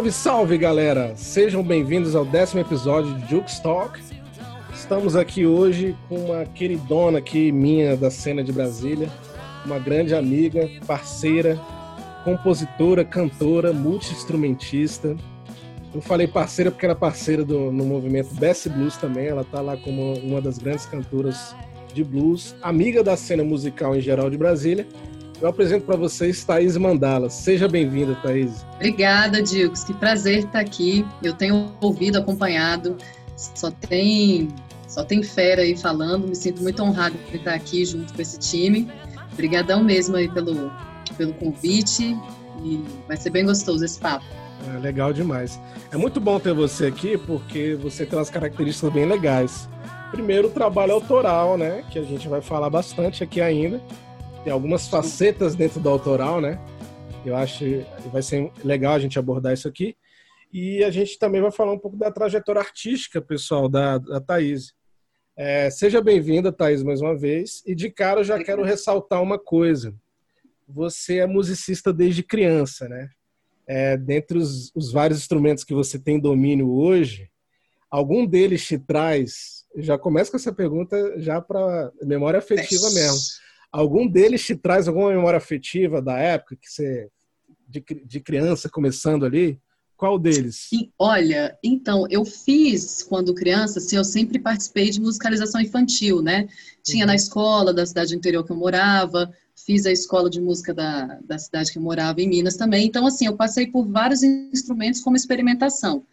Salve, salve, galera! Sejam bem-vindos ao décimo episódio de Jukes Talk. Estamos aqui hoje com uma queridona aqui minha da cena de Brasília, uma grande amiga, parceira, compositora, cantora, multi-instrumentista. Eu falei parceira porque era parceira do, no movimento Best Blues também. Ela está lá como uma das grandes cantoras de blues, amiga da cena musical em geral de Brasília eu apresento para vocês Thaís Mandala. Seja bem-vinda, Thaís. Obrigada, Dilks. Que prazer estar aqui. Eu tenho ouvido, acompanhado. Só tem, só tem fera aí falando. Me sinto muito honrado por estar aqui junto com esse time. Obrigadão mesmo aí pelo, pelo convite. E vai ser bem gostoso esse papo. É legal demais. É muito bom ter você aqui porque você tem umas características bem legais. Primeiro, o trabalho autoral, né? Que a gente vai falar bastante aqui ainda tem algumas facetas dentro do autoral, né? Eu acho que vai ser legal a gente abordar isso aqui. E a gente também vai falar um pouco da trajetória artística, pessoal, da, da Thaís. É, seja bem-vinda, Thaís, mais uma vez. E de cara eu já quero ressaltar uma coisa. Você é musicista desde criança, né? É, dentre os, os vários instrumentos que você tem domínio hoje, algum deles te traz. Já começo com essa pergunta já para memória afetiva mesmo Algum deles te traz alguma memória afetiva da época que você de, de criança começando ali? Qual deles? olha, então, eu fiz quando criança, assim, eu sempre participei de musicalização infantil, né? Tinha uhum. na escola da cidade interior que eu morava, fiz a escola de música da, da cidade que eu morava em Minas também. Então, assim, eu passei por vários instrumentos como experimentação.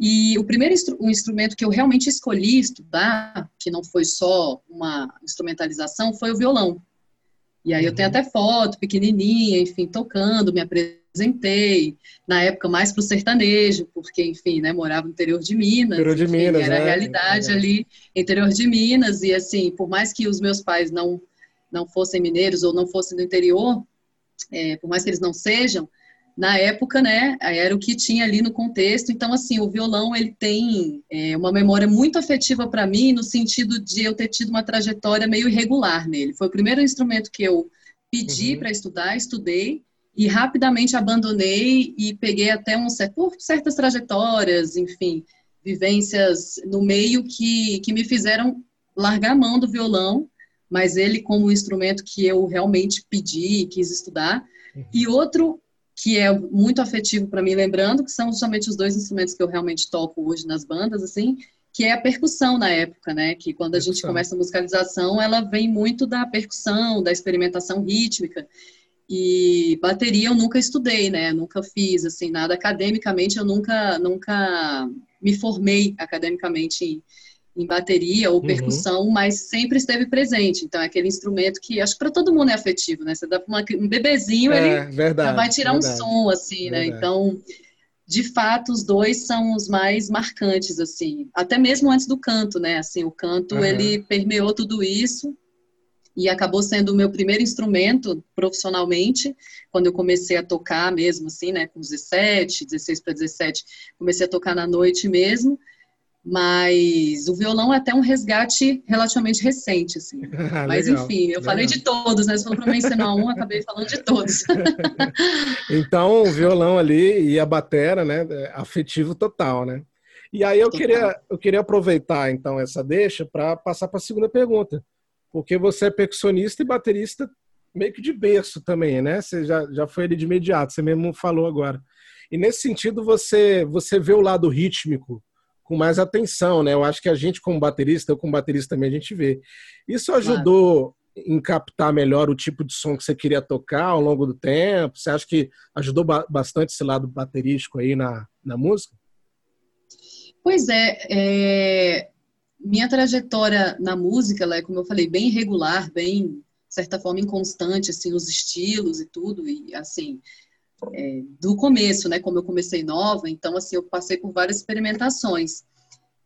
E o primeiro instru o instrumento que eu realmente escolhi estudar, que não foi só uma instrumentalização, foi o violão. E aí eu tenho até foto pequenininha, enfim, tocando, me apresentei. Na época mais para o sertanejo, porque, enfim, né, morava no interior de Minas. Interior de enfim, Minas, Era né? a realidade é. ali, interior de Minas. E, assim, por mais que os meus pais não, não fossem mineiros ou não fossem do interior, é, por mais que eles não sejam, na época, né, era o que tinha ali no contexto. Então, assim, o violão ele tem é, uma memória muito afetiva para mim, no sentido de eu ter tido uma trajetória meio irregular nele. Foi o primeiro instrumento que eu pedi uhum. para estudar, estudei e rapidamente abandonei e peguei até um por certas trajetórias, enfim, vivências no meio que, que me fizeram largar a mão do violão, mas ele como instrumento que eu realmente pedi e quis estudar. Uhum. E outro que é muito afetivo para mim, lembrando que são justamente os dois instrumentos que eu realmente toco hoje nas bandas, assim, que é a percussão na época, né? Que quando a gente começa a musicalização, ela vem muito da percussão, da experimentação rítmica. E bateria eu nunca estudei, né? Nunca fiz assim nada academicamente, eu nunca nunca me formei academicamente em, em bateria ou uhum. percussão, uhum. mas sempre esteve presente. Então é aquele instrumento que acho que para todo mundo é afetivo, né? Você dá para um bebezinho, é, ele verdade, vai tirar verdade, um som assim, né? verdade. né? Então, de fato, os dois são os mais marcantes assim, até mesmo antes do canto, né? Assim, o canto uhum. ele permeou tudo isso e acabou sendo o meu primeiro instrumento profissionalmente, quando eu comecei a tocar mesmo assim, né, com 17, 16 para 17, comecei a tocar na noite mesmo. Mas o violão é até um resgate relativamente recente, assim. Mas legal, enfim, eu legal. falei de todos, né? Você falou para mencionar um, acabei falando de todos. então, o violão ali e a batera, né? É afetivo total, né? E aí eu queria, eu queria aproveitar então essa deixa para passar para a segunda pergunta. Porque você é percussionista e baterista meio que de berço também, né? Você já, já foi ali de imediato, você mesmo falou agora. E nesse sentido, você, você vê o lado rítmico com mais atenção, né? Eu acho que a gente, como baterista, eu como baterista também, a gente vê. Isso ajudou claro. em captar melhor o tipo de som que você queria tocar ao longo do tempo? Você acha que ajudou bastante esse lado baterístico aí na, na música? Pois é, é, minha trajetória na música, ela é, como eu falei, bem irregular, bem, de certa forma, inconstante, assim, os estilos e tudo, e assim, é, do começo, né? Como eu comecei nova, então assim eu passei por várias experimentações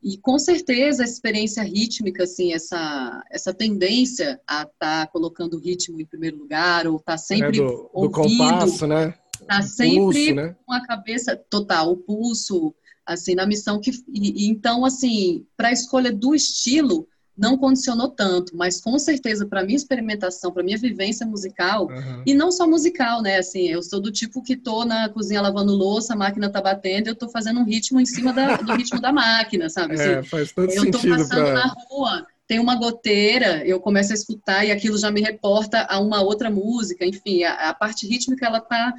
e com certeza a experiência rítmica, assim, essa essa tendência a estar tá colocando o ritmo em primeiro lugar ou estar tá sempre é do, ouvindo, do compasso, né? Tá sempre pulso, né? com a cabeça total, o pulso, assim, na missão que e então assim para a escolha do estilo não condicionou tanto, mas com certeza para minha experimentação, para minha vivência musical, uhum. e não só musical, né? Assim, eu sou do tipo que tô na cozinha lavando louça, a máquina tá batendo, eu tô fazendo um ritmo em cima da, do ritmo da máquina, sabe? É, assim, faz todo. Eu tô passando pra... na rua, tem uma goteira, eu começo a escutar e aquilo já me reporta a uma outra música, enfim, a, a parte rítmica ela tá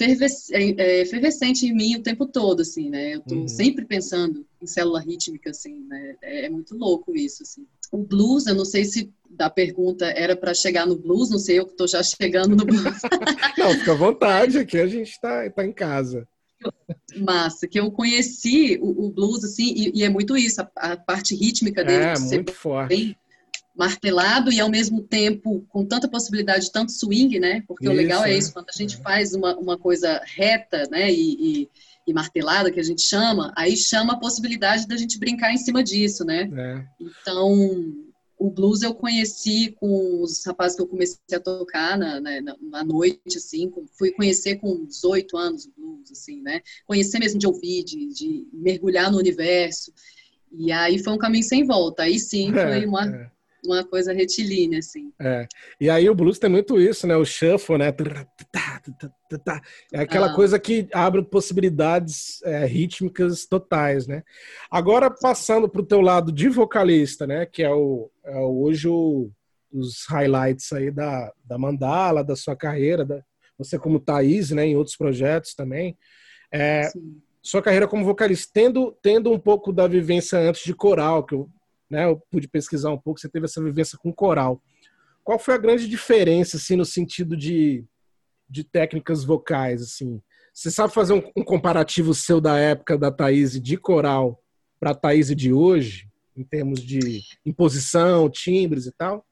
é, é, efervescente em mim o tempo todo, assim, né? Eu tô uhum. sempre pensando em célula rítmica, assim, né? É, é, muito louco isso, assim. O blues, eu não sei se da pergunta era para chegar no blues, não sei eu que tô já chegando no blues. não, fica à vontade, aqui a gente tá, tá em casa. Massa, que eu conheci o, o blues, assim, e, e, é muito isso, a, a parte rítmica dele. É, muito forte. Bem, martelado e ao mesmo tempo com tanta possibilidade de tanto swing, né? Porque isso, o legal é isso, quando a gente é. faz uma, uma coisa reta, né? E, e, e, martelada, que a gente chama, aí chama a possibilidade da gente brincar em cima disso, né? É. Então, o blues eu conheci com os rapazes que eu comecei a tocar na, na, na noite, assim, com, fui conhecer com 18 anos o blues, assim, né? Conhecer mesmo de ouvir, de, de mergulhar no universo. E aí foi um caminho sem volta. Aí sim é, foi uma, é uma coisa retilínea, assim. É. E aí o blues tem muito isso, né? O shuffle, né? É aquela ah. coisa que abre possibilidades é, rítmicas totais, né? Agora, passando para o teu lado de vocalista, né? Que é, o, é hoje o, os highlights aí da, da Mandala, da sua carreira, da, você como Thaís, né? Em outros projetos também. É, sua carreira como vocalista, tendo, tendo um pouco da vivência antes de coral, que eu né? Eu pude pesquisar um pouco, você teve essa vivência com coral. Qual foi a grande diferença, assim, no sentido de, de técnicas vocais, assim? Você sabe fazer um, um comparativo seu da época da Thaís de coral para a Thaís de hoje, em termos de imposição, timbres e tal?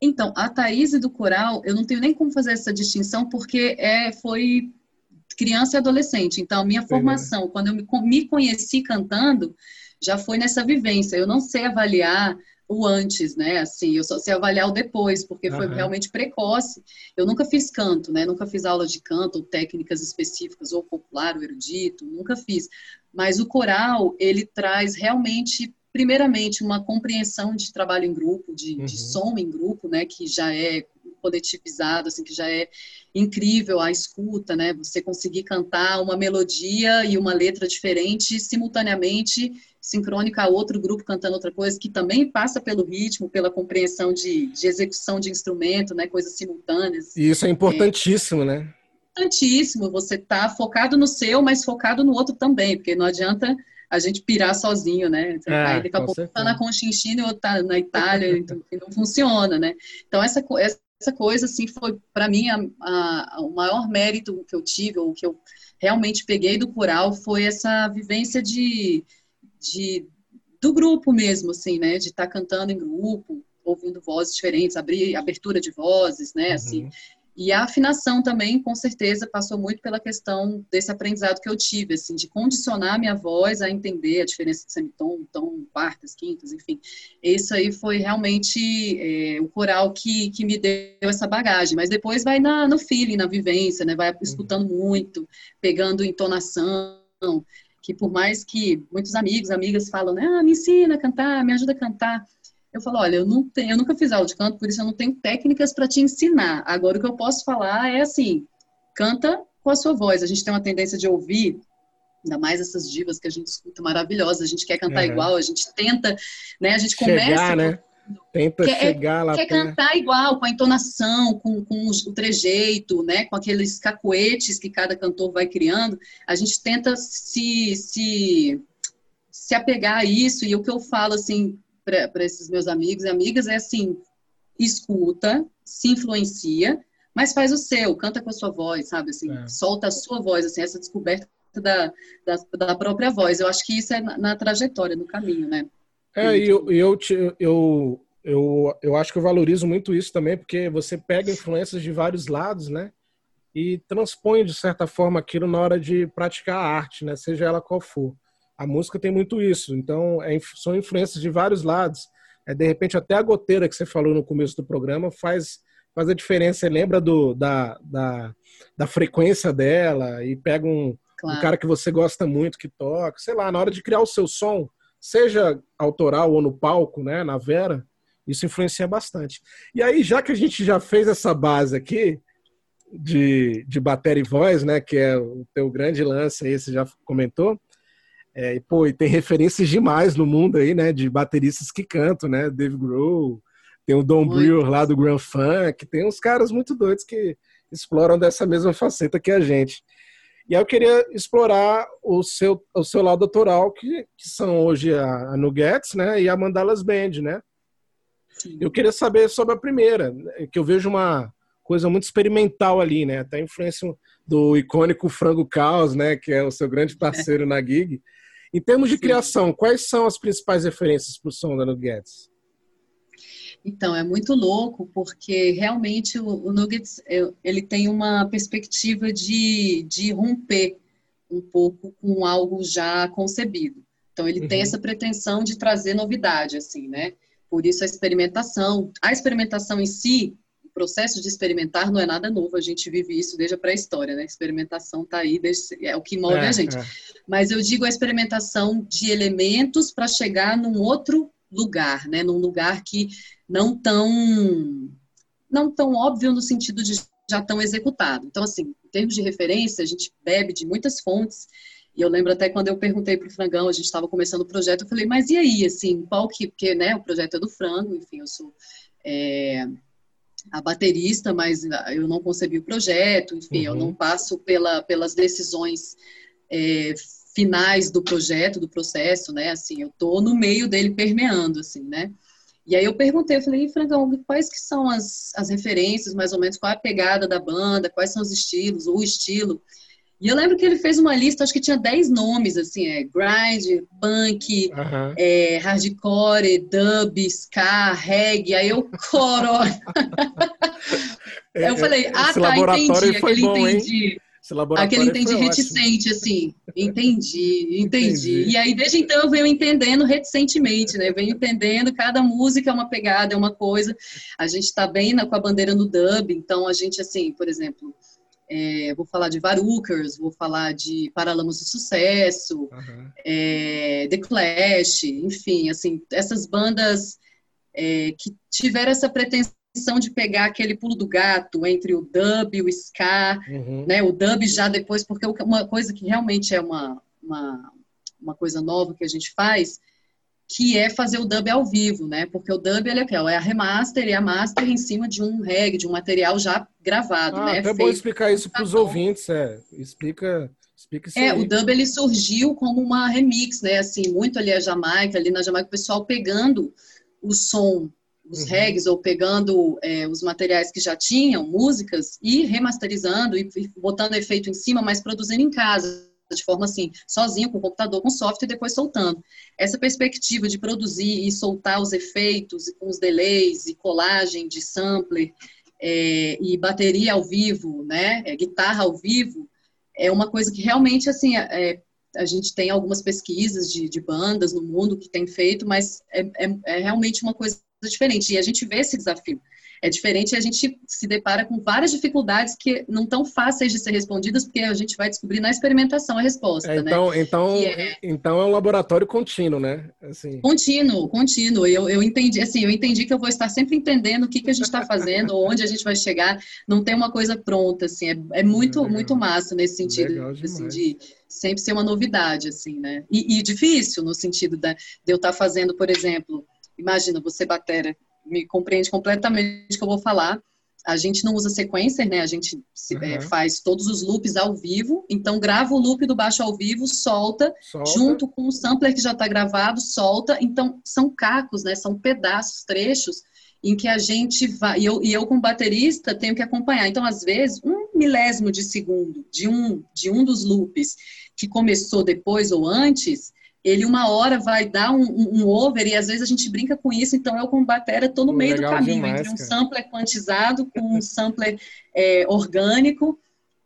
Então, a Thaís do coral, eu não tenho nem como fazer essa distinção, porque é, foi criança e adolescente. Então, minha formação, quando eu me, me conheci cantando, já foi nessa vivência. Eu não sei avaliar o antes, né? Assim, eu só sei avaliar o depois, porque foi uhum. realmente precoce. Eu nunca fiz canto, né? Nunca fiz aula de canto ou técnicas específicas, ou popular, ou erudito, nunca fiz. Mas o coral, ele traz realmente, primeiramente, uma compreensão de trabalho em grupo, de, uhum. de som em grupo, né? Que já é coletivizado, assim, que já é incrível a escuta, né? Você conseguir cantar uma melodia e uma letra diferente simultaneamente sincrônica a outro grupo cantando outra coisa, que também passa pelo ritmo, pela compreensão de, de execução de instrumento, né, coisas simultâneas. E isso é importantíssimo, é, né? Importantíssimo, você tá focado no seu, mas focado no outro também, porque não adianta a gente pirar sozinho, né? É, Aí daqui a pouco certeza. tá na Conchinchina e outro tá na Itália, então, e não funciona, né? Então essa, essa coisa, assim, foi para mim a, a, o maior mérito que eu tive, ou que eu realmente peguei do coral, foi essa vivência de de do grupo mesmo, assim, né? De estar tá cantando em grupo, ouvindo vozes diferentes, abrir abertura de vozes, né? Uhum. E a afinação também, com certeza, passou muito pela questão desse aprendizado que eu tive, assim, de condicionar minha voz a entender a diferença de semitom, tom, quartas, quintas, enfim. Isso aí foi realmente é, o coral que, que me deu essa bagagem. Mas depois vai na, no feeling, na vivência, né? Vai uhum. escutando muito, pegando entonação, que por mais que muitos amigos, amigas falam, né, ah, me ensina a cantar, me ajuda a cantar. Eu falo, olha, eu, não tenho, eu nunca fiz aula de canto, por isso eu não tenho técnicas para te ensinar. Agora, o que eu posso falar é assim, canta com a sua voz. A gente tem uma tendência de ouvir, ainda mais essas divas que a gente escuta maravilhosas, a gente quer cantar uhum. igual, a gente tenta, né, a gente Chegar, começa... Né? Tenta quer, chegar lá. Quer cantar igual, com a entonação, com, com o trejeito, né? Com aqueles cacoetes que cada cantor vai criando. A gente tenta se, se, se apegar a isso. E o que eu falo, assim, para esses meus amigos e amigas é assim: escuta, se influencia, mas faz o seu, canta com a sua voz, sabe? Assim, é. solta a sua voz, assim, essa descoberta da, da, da, própria voz. Eu acho que isso é na, na trajetória, no caminho, né? É, e eu, eu, eu, eu, eu acho que eu valorizo muito isso também, porque você pega influências de vários lados, né? E transpõe, de certa forma, aquilo na hora de praticar a arte, né? Seja ela qual for. A música tem muito isso. Então, é, são influências de vários lados. É, de repente, até a goteira que você falou no começo do programa faz, faz a diferença. Você lembra do, da, da, da frequência dela e pega um, claro. um cara que você gosta muito que toca. Sei lá, na hora de criar o seu som, seja autoral ou no palco, né, na Vera, isso influencia bastante. E aí, já que a gente já fez essa base aqui de, de bateria e voz, né, que é o teu grande lance aí, você já comentou, é, e, pô, e tem referências demais no mundo aí, né, de bateristas que cantam, né, Dave Grohl, tem o Don Brewer lá do Grand Funk, tem uns caras muito doidos que exploram dessa mesma faceta que a gente. E aí eu queria explorar o seu, o seu lado autoral, que, que são hoje a, a Nuggets, né, e a Mandalas Band, né? Sim. Eu queria saber sobre a primeira, que eu vejo uma coisa muito experimental ali, né? Até a influência do icônico Frango Caos, né, que é o seu grande parceiro é. na gig. Em termos de Sim. criação, quais são as principais referências para o som da Nuggets? Então, é muito louco, porque realmente o, o Nuggets, ele tem uma perspectiva de, de romper um pouco com algo já concebido. Então, ele uhum. tem essa pretensão de trazer novidade, assim, né? Por isso a experimentação. A experimentação em si, processo de experimentar não é nada novo, a gente vive isso desde a pré-história, né? Experimentação está aí, desde, é o que move é, a gente. É. Mas eu digo a experimentação de elementos para chegar num outro lugar, né? Num lugar que não tão não tão óbvio no sentido de já tão executado. Então, assim, em termos de referência, a gente bebe de muitas fontes. E eu lembro até quando eu perguntei para o Frangão, a gente estava começando o projeto, eu falei, mas e aí, assim, qual que, porque, né, o projeto é do Frango, enfim, eu sou é, a baterista, mas eu não concebi o projeto, enfim, uhum. eu não passo pela, pelas decisões é, finais do projeto, do processo, né, assim, eu tô no meio dele permeando, assim, né, e aí eu perguntei, eu falei, Frangão, quais que são as, as referências, mais ou menos, qual é a pegada da banda, quais são os estilos, o estilo. E eu lembro que ele fez uma lista, acho que tinha 10 nomes, assim, é grind, punk, uhum. é, hardcore, dub, ska, reggae, aí eu coro. eu falei, ah, tá, entendi, aquele bom, entendi. Aquele entendi reticente, assim. Entendi, entendi, entendi. E aí, desde então, eu venho entendendo reticentemente, né? Eu venho entendendo, cada música é uma pegada, é uma coisa. A gente está bem na, com a bandeira no dub, então a gente, assim, por exemplo, é, vou falar de Varukers, vou falar de Paralamas do Sucesso, uhum. é, The Clash, enfim, assim, essas bandas é, que tiveram essa pretensão de pegar aquele pulo do gato entre o dub e o ska, uhum. né? O dub já depois, porque uma coisa que realmente é uma, uma, uma coisa nova que a gente faz, que é fazer o dub ao vivo, né? Porque o dub ele é, é a remaster e a master em cima de um reggae, de um material já gravado, ah, né? É bom explicar isso para os ouvintes, é. Explica, explica isso É, aí. o dub ele surgiu como uma remix, né? Assim, muito ali a Jamaica, ali na Jamaica o pessoal pegando o som os uhum. regs ou pegando é, os materiais que já tinham, músicas, e remasterizando e botando efeito em cima, mas produzindo em casa, de forma assim, sozinho, com o computador, com software, e depois soltando. Essa perspectiva de produzir e soltar os efeitos, e com os delays, e colagem de sampler, é, e bateria ao vivo, né, é, guitarra ao vivo, é uma coisa que realmente, assim, é, a gente tem algumas pesquisas de, de, bandas no mundo que tem feito, mas é, é, é realmente uma coisa diferente. E a gente vê esse desafio. É diferente e a gente se depara com várias dificuldades que não tão fáceis de ser respondidas, porque a gente vai descobrir na experimentação a resposta, é, então, né? Então, é... então é um laboratório contínuo, né? Assim. Contínuo, contínuo. Eu, eu entendi, assim, eu entendi que eu vou estar sempre entendendo o que, que a gente está fazendo, onde a gente vai chegar. Não tem uma coisa pronta, assim. É, é muito, muito massa nesse sentido, assim, de sempre ser uma novidade, assim, né? E, e difícil no sentido da, de eu estar fazendo, por exemplo, imagina, você batera, me compreende completamente o que eu vou falar. A gente não usa sequencer, né? A gente se, uhum. é, faz todos os loops ao vivo. Então, grava o loop do baixo ao vivo, solta, solta. junto com o sampler que já está gravado, solta. Então, são cacos, né? São pedaços, trechos, em que a gente vai. E eu, e eu como baterista, tenho que acompanhar. Então, às vezes, um milésimo de segundo de um, de um dos loops que começou depois ou antes ele uma hora vai dar um, um, over e às vezes a gente brinca com isso, então eu como batera estou no meio do caminho demais, entre um cara. sampler quantizado com um sampler é, orgânico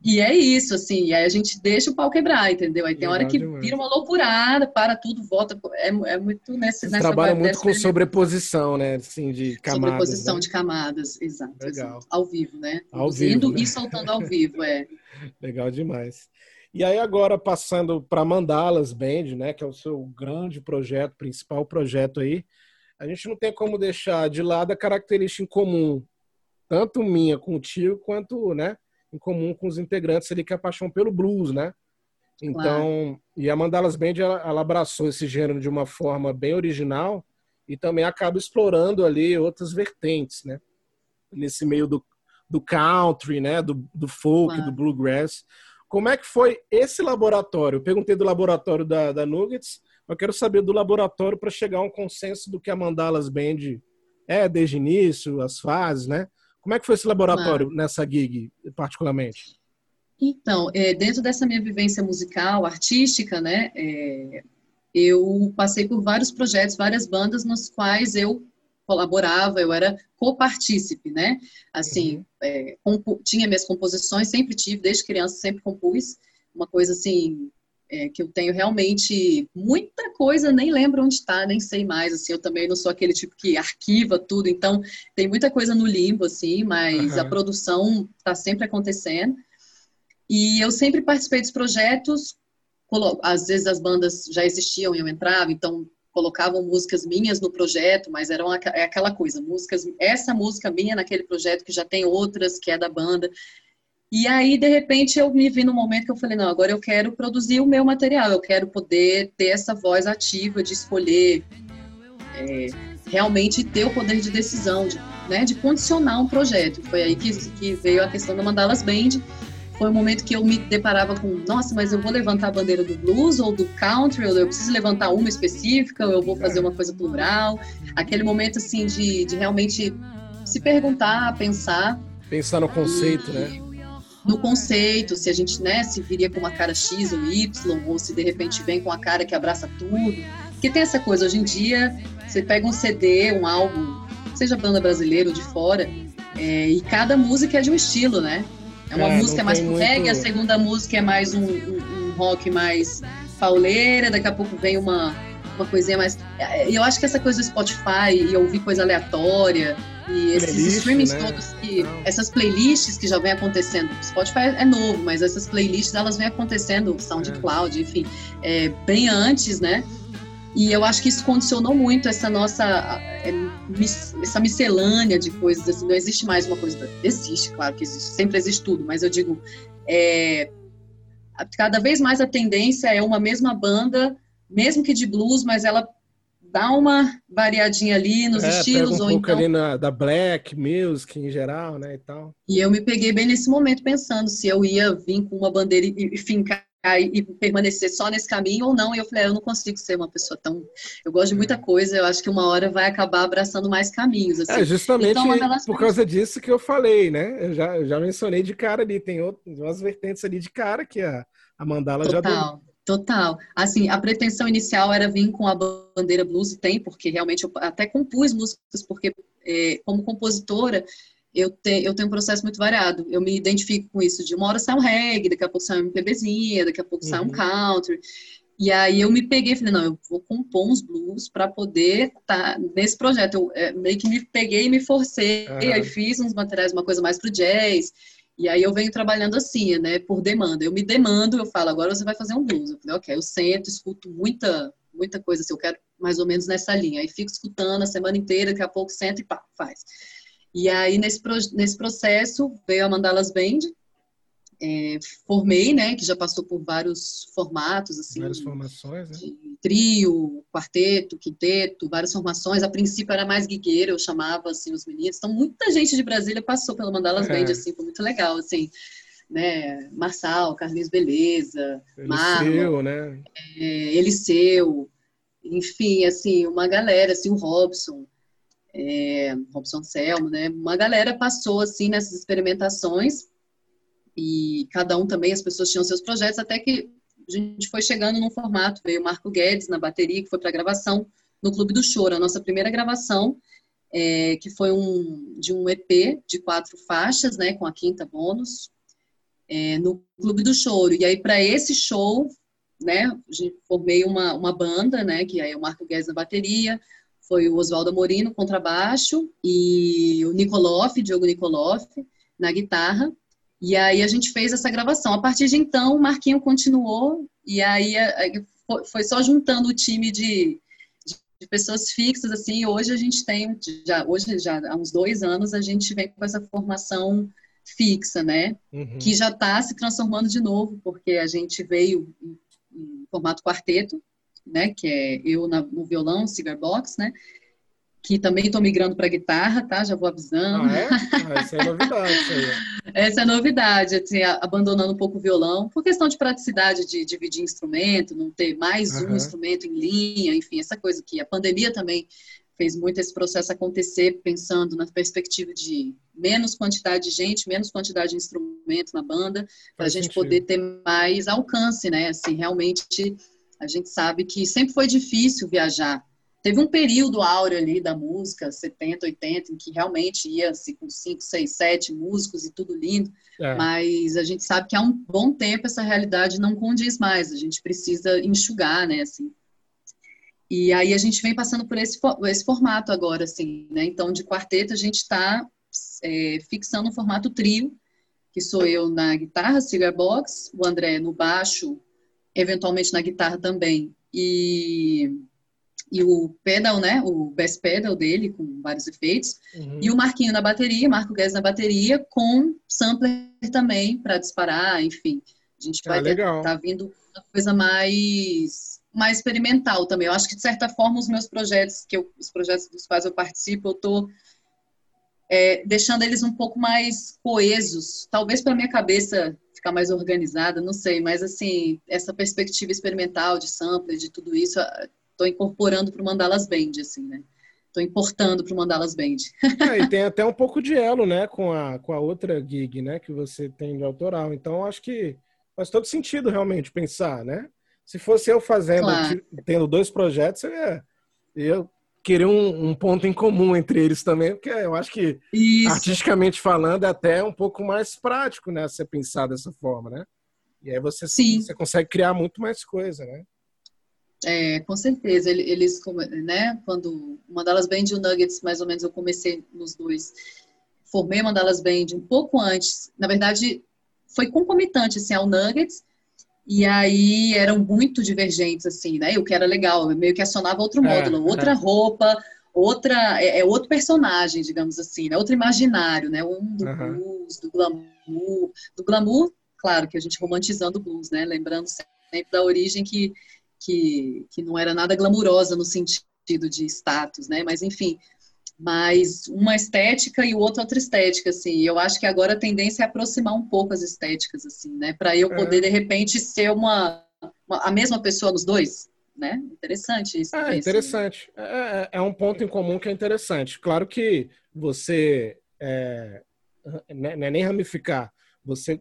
e é isso, assim, e aí a gente deixa o pau quebrar, entendeu? Aí tem legal hora que demais. vira uma loucurada, para tudo, volta, é, é muito nessa... Você trabalha muito com sobreposição, né, assim, de camadas. Sobreposição né? de camadas, exato. Legal. Exato. Ao vivo, né? Ao vivo, né? e soltando ao vivo, é. Legal demais. E aí agora passando para Mandalas Band, né, que é o seu grande projeto, principal projeto aí, a gente não tem como deixar de lado a característica em comum, tanto minha contigo quanto, né, em comum com os integrantes ali que é a paixão pelo blues, né? Então, claro. e a Mandalas Band ela, ela abraçou esse gênero de uma forma bem original e também acaba explorando ali outras vertentes, né? Nesse meio do, do country, né? Do, do folk, claro. do bluegrass. Como é que foi esse laboratório? Eu perguntei do laboratório da, da Nuggets, eu quero saber do laboratório para chegar a um consenso do que a Mandalas Band é desde o início, as fases, né? Como é que foi esse laboratório claro. nessa gig, particularmente? Então, é, dentro dessa minha vivência musical, artística, né, é, eu passei por vários projetos, várias bandas nos quais eu colaborava, eu era copartícipe, né? Assim, uhum. é, tinha minhas composições, sempre tive, desde criança sempre compus, uma coisa assim é, que eu tenho realmente muita coisa, nem lembro onde está, nem sei mais, assim, eu também não sou aquele tipo que arquiva tudo, então tem muita coisa no limbo, assim, mas uhum. a produção está sempre acontecendo. E eu sempre participei dos projetos, às vezes as bandas já existiam e eu entrava, então colocavam músicas minhas no projeto, mas eram é aquela coisa, músicas, essa música minha naquele projeto que já tem outras que é da banda. E aí, de repente, eu me vi no momento que eu falei, não, agora eu quero produzir o meu material, eu quero poder ter essa voz ativa de escolher, é, realmente ter o poder de decisão, de, né, de condicionar um projeto. Foi aí que, que veio a questão da Mandalas Band, foi um momento que eu me deparava com, nossa, mas eu vou levantar a bandeira do blues ou do country, ou eu preciso levantar uma específica, ou eu vou fazer uma coisa plural. Aquele momento, assim, de, de realmente se perguntar, pensar. Pensar no conceito, e, né? No conceito, se a gente, né, se viria com uma cara X ou Y, ou se de repente vem com a cara que abraça tudo. Porque tem essa coisa, hoje em dia, você pega um CD, um álbum, seja banda brasileira ou de fora, é, e cada música é de um estilo, né? É uma é, música mais pro reggae, a segunda música é mais um, um, um, rock mais pauleira, daqui a pouco vem uma, uma coisinha mais. Eu acho que essa coisa do Spotify e ouvir coisa aleatória e esses Playlist, streamings né? todos que. Não. Essas playlists que já vem acontecendo. Spotify é novo, mas essas playlists elas vêm acontecendo, SoundCloud, é. enfim, é, bem antes, né? E eu acho que isso condicionou muito essa nossa é, essa miscelânea de coisas. Assim, não existe mais uma coisa. Existe, claro que existe, sempre existe tudo, mas eu digo, é, cada vez mais a tendência é uma mesma banda, mesmo que de blues, mas ela dá uma variadinha ali nos é, estilos. Pega um ou pouco então... ali na, da black music em geral, né, e tal. E eu me peguei bem nesse momento pensando se eu ia vir com uma bandeira e, e fincar e permanecer só nesse caminho ou não. E eu falei, ah, eu não consigo ser uma pessoa tão. Eu gosto de muita é. coisa, eu acho que uma hora vai acabar abraçando mais caminhos. Assim. É justamente então, por causa disso que eu falei, né? Eu já, eu já mencionei de cara ali, tem outras, umas vertentes ali de cara que a, a mandala Total. já deu. Total. Assim, a pretensão inicial era vir com a bandeira blues, e tem, porque realmente eu até compus músicas, porque é, como compositora, eu, te, eu tenho um processo muito variado. Eu me identifico com isso. De uma hora sai um reggae, daqui a pouco sai uma MPBzinha, daqui a pouco uhum. sai um uhum. country. E aí eu me peguei e falei, não, eu vou compor uns blues para poder tá nesse projeto. Eu é, meio que me peguei e me forcei, uhum. aí fiz uns materiais, uma coisa mais pro jazz. E aí eu venho trabalhando assim, né, por demanda. Eu me demando, eu falo, agora você vai fazer um blues. Eu falei, ok, eu sento, escuto muita, muita coisa, assim, eu quero mais ou menos nessa linha. Aí fico escutando a semana inteira, daqui a pouco sento e pá, faz. E aí, nesse, nesse processo, veio a Mandalas Band, é, formei, né, que já passou por vários formatos, assim, várias formações, né? trio, quarteto, quinteto, várias formações. A princípio era mais guigueira, eu chamava assim os meninos. Então muita gente de Brasília passou pela Mandalas é. Band, assim, foi muito legal, assim, né? Marçal, Carlinhos Beleza, Eliseu, né? É, Eliseu, enfim, assim, uma galera, assim, o Robson é, Robson Selmo, né? Uma galera passou assim nessas experimentações e cada um também, as pessoas tinham seus projetos, até que a gente foi chegando num formato, veio o Marco Guedes na bateria, que foi para gravação no Clube do Choro, a nossa primeira gravação, é, que foi um, de um EP de quatro faixas, né, com a quinta bônus, é, no Clube do Choro. E aí, para esse show, né, formei uma, uma banda, né, que aí é o Marco Guedes na bateria, foi o Oswaldo Amorim no contrabaixo e o Nikoloff, Diogo Nikoloff, na guitarra. E aí a gente fez essa gravação. A partir de então, o Marquinho continuou e aí foi só juntando o time de, de pessoas fixas assim. Hoje a gente tem já hoje já há uns dois anos a gente vem com essa formação fixa, né? Uhum. Que já está se transformando de novo porque a gente veio em, em formato quarteto, né? Que é eu na, no violão, cigar box, né? que também estou migrando para guitarra, tá? Já vou avisando. Ah, é? Ah, essa é novidade. essa é novidade, assim, abandonando um pouco o violão, por questão de praticidade de dividir instrumento, não ter mais uhum. um instrumento em linha, enfim, essa coisa que a pandemia também fez muito esse processo acontecer, pensando na perspectiva de menos quantidade de gente, menos quantidade de instrumento na banda, para a gente sentido. poder ter mais alcance, né? Assim, realmente a gente sabe que sempre foi difícil viajar Teve um período áureo ali da música, 70, 80, em que realmente ia-se com 5, 6, 7 músicos e tudo lindo, é. mas a gente sabe que há um bom tempo essa realidade não condiz mais, a gente precisa enxugar, né, assim. E aí a gente vem passando por esse, esse formato agora, assim, né, então de quarteto a gente está é, fixando um formato trio, que sou eu na guitarra, cigar box, o André no baixo, eventualmente na guitarra também, e e o pedal, né, o bass pedal dele com vários efeitos, uhum. e o Marquinho na bateria, Marco Guedes na bateria com sampler também para disparar, enfim. A gente ah, vai estar tá vindo uma coisa mais mais experimental também. Eu acho que de certa forma os meus projetos, que eu, os projetos dos quais eu participo, eu tô é, deixando eles um pouco mais coesos, talvez para minha cabeça ficar mais organizada, não sei, mas assim, essa perspectiva experimental de sampler, de tudo isso, estou incorporando para o Mandalas Band, assim, né? Estou importando para o Mandalas Band. É, e tem até um pouco de elo, né, com a, com a outra gig, né, que você tem de autoral. Então, acho que faz todo sentido realmente pensar, né? Se fosse eu fazendo, claro. tendo dois projetos, eu ia, eu querer um, um, ponto em comum entre eles também, porque eu acho que, Isso. artisticamente falando, é até um pouco mais prático, né, você pensar dessa forma, né? E aí você, Sim. você consegue criar muito mais coisa, né? É, com certeza. Eles, né, quando Mandalas Band e o Nuggets, mais ou menos, eu comecei nos dois. Formei Mandalas Band um pouco antes. Na verdade, foi concomitante, assim, ao Nuggets. E aí eram muito divergentes, assim, né? O que era legal, meio que acionava outro é, módulo, outra é. roupa, outra, é, é, outro personagem, digamos assim, né? Outro imaginário, né? Um do uhum. blues, do glamour. Do glamour, claro, que a gente romantizando o blues, né? Lembrando sempre da origem que que, que não era nada glamurosa no sentido de status, né? Mas enfim, mas uma estética e o outro outra estética, assim. Eu acho que agora a tendência é aproximar um pouco as estéticas, assim, né? Para eu poder, é. de repente, ser uma, uma, a mesma pessoa nos dois, né? Interessante isso. É, interessante. É, é, é, um ponto em comum que é interessante. Claro que você é, não é nem ramificar, você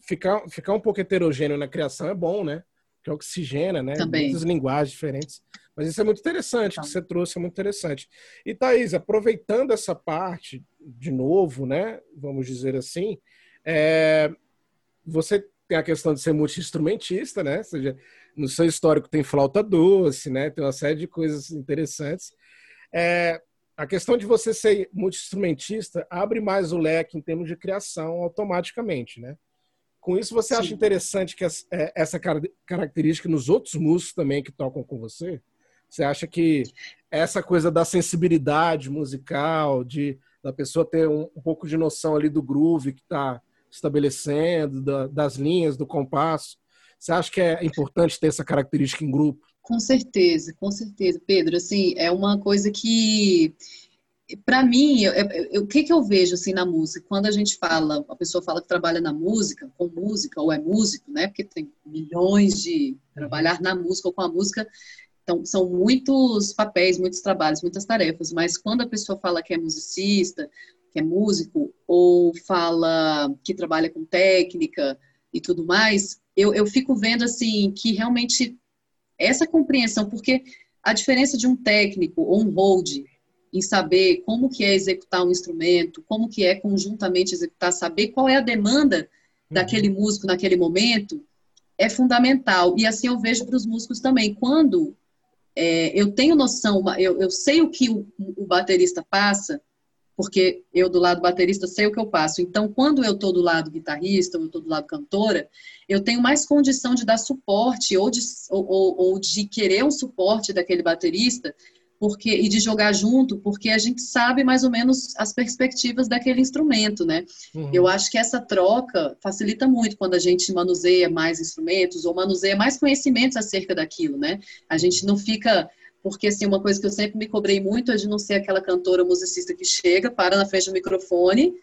ficar, ficar um pouco heterogêneo na criação é bom, né? que oxigena, né? Também. Muitas linguagens diferentes. Mas isso é muito interessante, então. que você trouxe, é muito interessante. E, Thaís, aproveitando essa parte, de novo, né? Vamos dizer assim, é, você tem a questão de ser multi-instrumentista, né? Ou seja, no seu histórico tem flauta doce, né? Tem uma série de coisas interessantes. É, a questão de você ser multi-instrumentista abre mais o leque em termos de criação automaticamente, né? Com isso, você Sim. acha interessante que é, essa característica nos outros músicos também que tocam com você? Você acha que essa coisa da sensibilidade musical, de da pessoa ter um, um pouco de noção ali do groove que está estabelecendo, da, das linhas, do compasso, você acha que é importante ter essa característica em grupo? Com certeza, com certeza, Pedro. Assim, é uma coisa que para mim, o que, que eu vejo assim na música? Quando a gente fala, a pessoa fala que trabalha na música, com música, ou é músico, né? Porque tem milhões de trabalhar na música ou com a música. Então, são muitos papéis, muitos trabalhos, muitas tarefas. Mas quando a pessoa fala que é musicista, que é músico, ou fala que trabalha com técnica e tudo mais, eu, eu fico vendo assim que realmente essa compreensão, porque a diferença de um técnico ou um hold em saber como que é executar um instrumento, como que é conjuntamente executar, saber qual é a demanda uhum. daquele músico naquele momento, é fundamental. E assim eu vejo para os músicos também. Quando é, eu tenho noção, eu, eu sei o que o, o, baterista passa, porque eu do lado baterista sei o que eu passo. Então, quando eu estou do lado guitarrista, ou eu estou do lado cantora, eu tenho mais condição de dar suporte ou de, ou, ou, ou de querer um suporte daquele baterista porque e de jogar junto, porque a gente sabe mais ou menos as perspectivas daquele instrumento, né? Uhum. Eu acho que essa troca facilita muito quando a gente manuseia mais instrumentos ou manuseia mais conhecimentos acerca daquilo, né? A gente não fica porque assim uma coisa que eu sempre me cobrei muito é de não ser aquela cantora musicista que chega, para na frente do microfone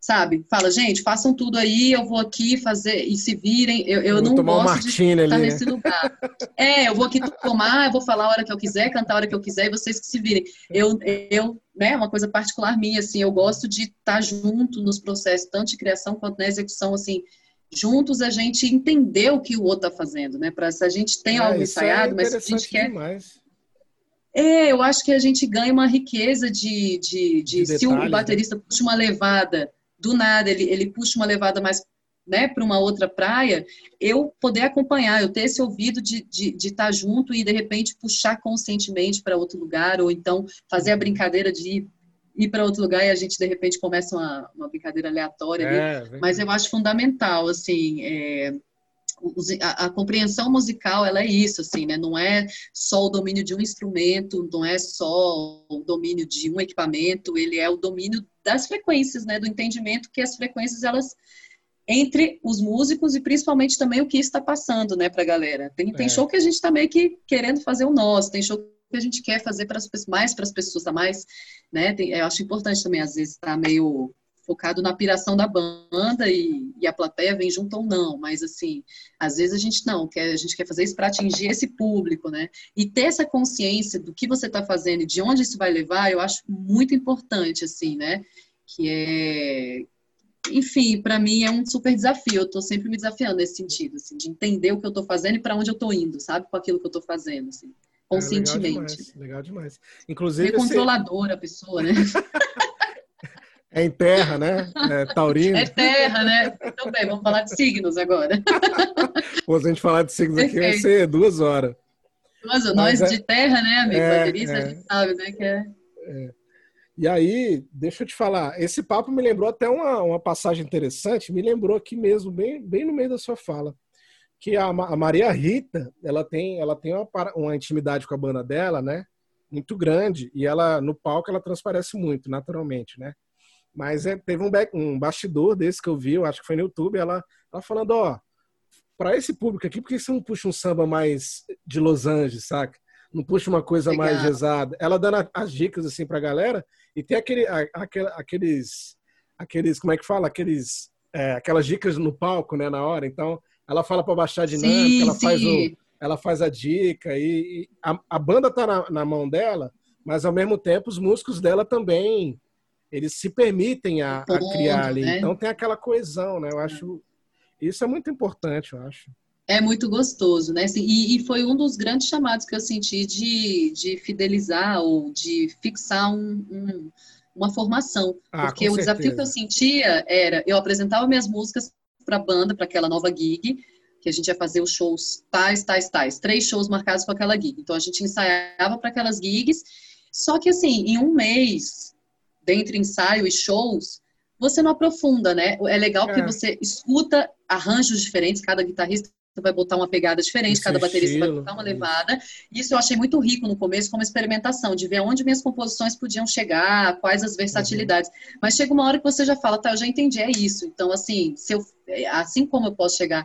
sabe? Fala, gente, façam tudo aí, eu vou aqui fazer e se virem. Eu, eu não gosto de estar ali, nesse né? lugar. É, eu vou aqui tomar, eu vou falar a hora que eu quiser, cantar a hora que eu quiser e vocês que se virem. Eu, eu né, uma coisa particular minha, assim, eu gosto de estar junto nos processos, tanto de criação quanto na execução, assim, juntos a gente entender o que o outro está fazendo, né? Para se a gente tem é, algo ensaiado, é mas se a gente quer. Demais. É, eu acho que a gente ganha uma riqueza de, de, de, de se detalhes, o né? baterista né? puxa uma levada do nada ele, ele puxa uma levada mais né, para uma outra praia, eu poder acompanhar, eu ter esse ouvido de estar de, de tá junto e de repente puxar conscientemente para outro lugar, ou então fazer a uhum. brincadeira de ir, ir para outro lugar e a gente de repente começa uma, uma brincadeira aleatória. É, Mas eu acho fundamental, assim, é, a, a, compreensão musical ela é isso assim né não é só o domínio de um instrumento não é só o domínio de um equipamento ele é o domínio das frequências né do entendimento que as frequências elas entre os músicos e principalmente também o que está passando né para a galera tem, tem é. show que a gente está meio que querendo fazer o nosso tem show que a gente quer fazer para as mais para as pessoas tá mais né tem, eu acho importante também às vezes estar tá meio focado na piração da banda e, e, a plateia vem junto ou não, mas assim, às vezes a gente não, quer, a gente quer fazer isso para atingir esse público, né? E ter essa consciência do que você está fazendo e de onde isso vai levar, eu acho muito importante, assim, né? Que é. Enfim, para mim é um super desafio. Eu estou sempre me desafiando nesse sentido, assim, de entender o que eu estou fazendo e para onde eu estou indo, sabe? Com aquilo que eu estou fazendo, assim, conscientemente. É, legal demais. Legal demais. Inclusive. É controladora a pessoa, né? É em terra, né? É taurino. É terra, né? Então bem, vamos falar de signos agora. Pô, se a gente falar de signos Perfeito. aqui, vai ser duas horas. Horas. Nós é... de terra, né, amigo? É, Baterista, é... a gente sabe, né? Que é... é... E aí, deixa eu te falar, esse papo me lembrou até uma, uma passagem interessante, me lembrou aqui mesmo, bem, bem no meio da sua fala, que a, a Maria Rita, ela tem, ela tem uma, uma intimidade com a banda dela, né? Muito grande, e ela, no palco, ela transparece muito, naturalmente, né? Mas é, teve um, back, um bastidor desse que eu vi, eu acho que foi no YouTube, ela, ela falando, ó, para esse público aqui, por que você não puxa um samba mais de Los Angeles, saca? Não puxa uma coisa Legal. mais gesada. Ela dando as dicas assim pra galera e tem aquele, aqueles, aqueles, como é que fala? Aqueles, é, aquelas dicas no palco, né, na hora. Então, ela fala para baixar a dinâmica, sim, ela, sim. Faz o, ela faz a dica e, e a, a, banda tá na, na mão dela, mas ao mesmo tempo os músicos dela também eles se permitem a, a criar ali. Né? Então tem aquela coesão, né? Eu acho isso é muito importante, eu acho. É muito gostoso, né? Assim, e, e, foi um dos grandes chamados que eu senti de, de fidelizar ou de fixar um, um, uma formação. Ah, porque o certeza. desafio que eu sentia era eu apresentava minhas músicas para a banda, para aquela nova gig, que a gente ia fazer os shows tais, tais, tais. Três shows marcados com aquela gig. Então a gente ensaiava para aquelas gigs. Só que assim, em um mês, dentre ensaio e shows, você não aprofunda, né? É legal é. você escuta arranjos diferentes, cada guitarrista vai botar uma pegada diferente, cada baterista estilo. vai botar uma levada. Isso eu achei muito rico no começo como experimentação, de ver onde minhas composições podiam chegar, quais as versatilidades. Uhum. Mas chega uma hora que você já fala, tá, eu já entendi, é isso. Então, assim, se eu, assim como eu posso chegar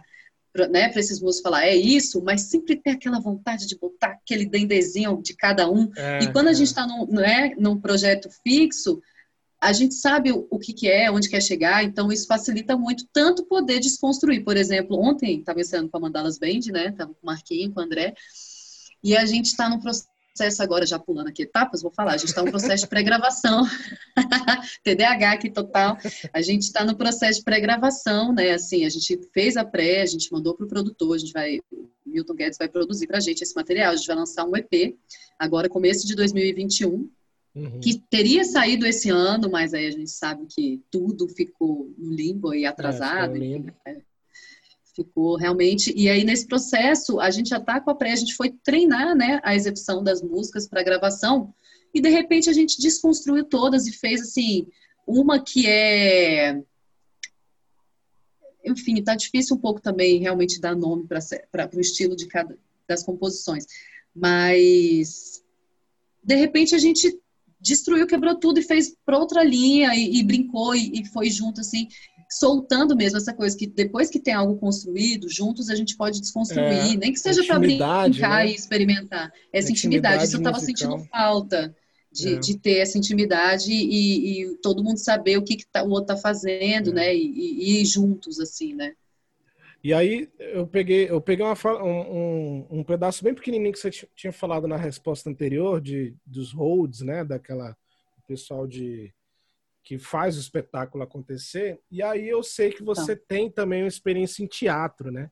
para né, esses músicos falar, é isso, mas sempre tem aquela vontade de botar aquele dendezinho de cada um. É, e quando a gente está num, né, num projeto fixo, a gente sabe o, que, que é, onde quer chegar, então isso facilita muito tanto poder desconstruir. Por exemplo, ontem estava ensinando com a Mandalas Band, né? Estava com o Marquinhos, com o André, e a gente está no processo agora, já pulando aqui etapas, vou falar, a gente está no processo de pré-gravação, TDAH aqui total, a gente está no processo de pré-gravação, né? Assim, a gente fez a pré, a gente mandou para o produtor, a gente vai, Milton Guedes vai produzir para a gente esse material, a gente vai lançar um EP agora, começo de 2021, Uhum. que teria saído esse ano, mas aí a gente sabe que tudo ficou no limbo e atrasado. É, limbo. É, ficou realmente. E aí, nesse processo, a gente já tá com a pré, a gente foi treinar né, a execução das músicas para gravação, e de repente a gente desconstruiu todas e fez assim, uma que é. Enfim, tá difícil um pouco também realmente dar nome para o estilo de cada das composições. Mas de repente a gente destruiu, quebrou tudo e fez para outra linha e, e brincou e, e, foi junto assim soltando mesmo essa coisa que depois que tem algo construído, juntos a gente pode desconstruir, é, nem que seja para brincar né? e experimentar. Essa intimidade, intimidade isso eu estava sentindo falta de, é. de, ter essa intimidade e, e, todo mundo saber o que, que tá, o outro está fazendo, é. né? E, e, ir juntos, assim, né? E aí eu peguei, eu peguei uma, um, um, pedaço bem pequenininho que você tinha falado na resposta anterior de dos holds, né? Daquela pessoal de que faz o espetáculo acontecer. E aí eu sei que você tá. tem também uma experiência em teatro, né?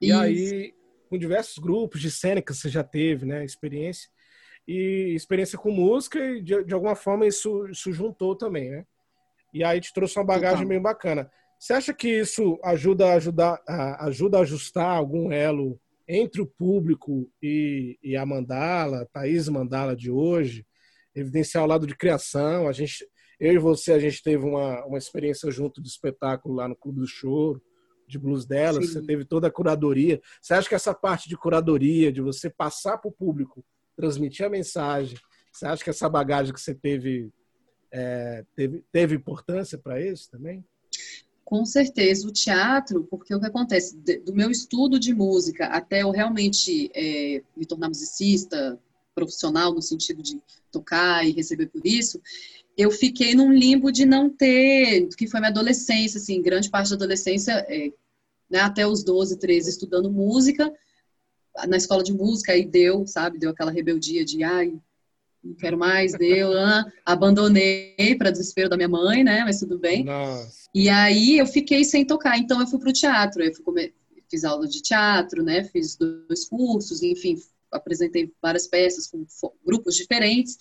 E Isso. aí, com diversos grupos de cena que você já teve, né? Experiência. E experiência com música, e de, de alguma forma isso, isso juntou também, né? E aí te trouxe uma bagagem Total. bem bacana. Você acha que isso ajuda a ajudar, a, ajuda a ajustar algum elo entre o público e, e a Mandala, Thaís Mandala de hoje? Evidenciar o lado de criação. A gente, eu e você, a gente teve uma, uma experiência junto do espetáculo lá no Clube do Choro, de blues dela. Sim. Você teve toda a curadoria. Você acha que essa parte de curadoria, de você passar para o público, transmitir a mensagem, você acha que essa bagagem que você teve é, teve, teve importância para isso também? Com certeza, o teatro, porque o que acontece, do meu estudo de música até eu realmente é, me tornar musicista, profissional no sentido de tocar e receber por isso, eu fiquei num limbo de não ter, que foi minha adolescência, assim, grande parte da adolescência, é, né, até os 12, 13, estudando música, na escola de música, aí deu, sabe, deu aquela rebeldia de, ai, não quero mais, deu, abandonei para desespero da minha mãe, né, mas tudo bem. Nossa. E aí eu fiquei sem tocar, então eu fui pro teatro, eu fui fiz aula de teatro, né, fiz dois cursos, enfim, apresentei várias peças com grupos diferentes,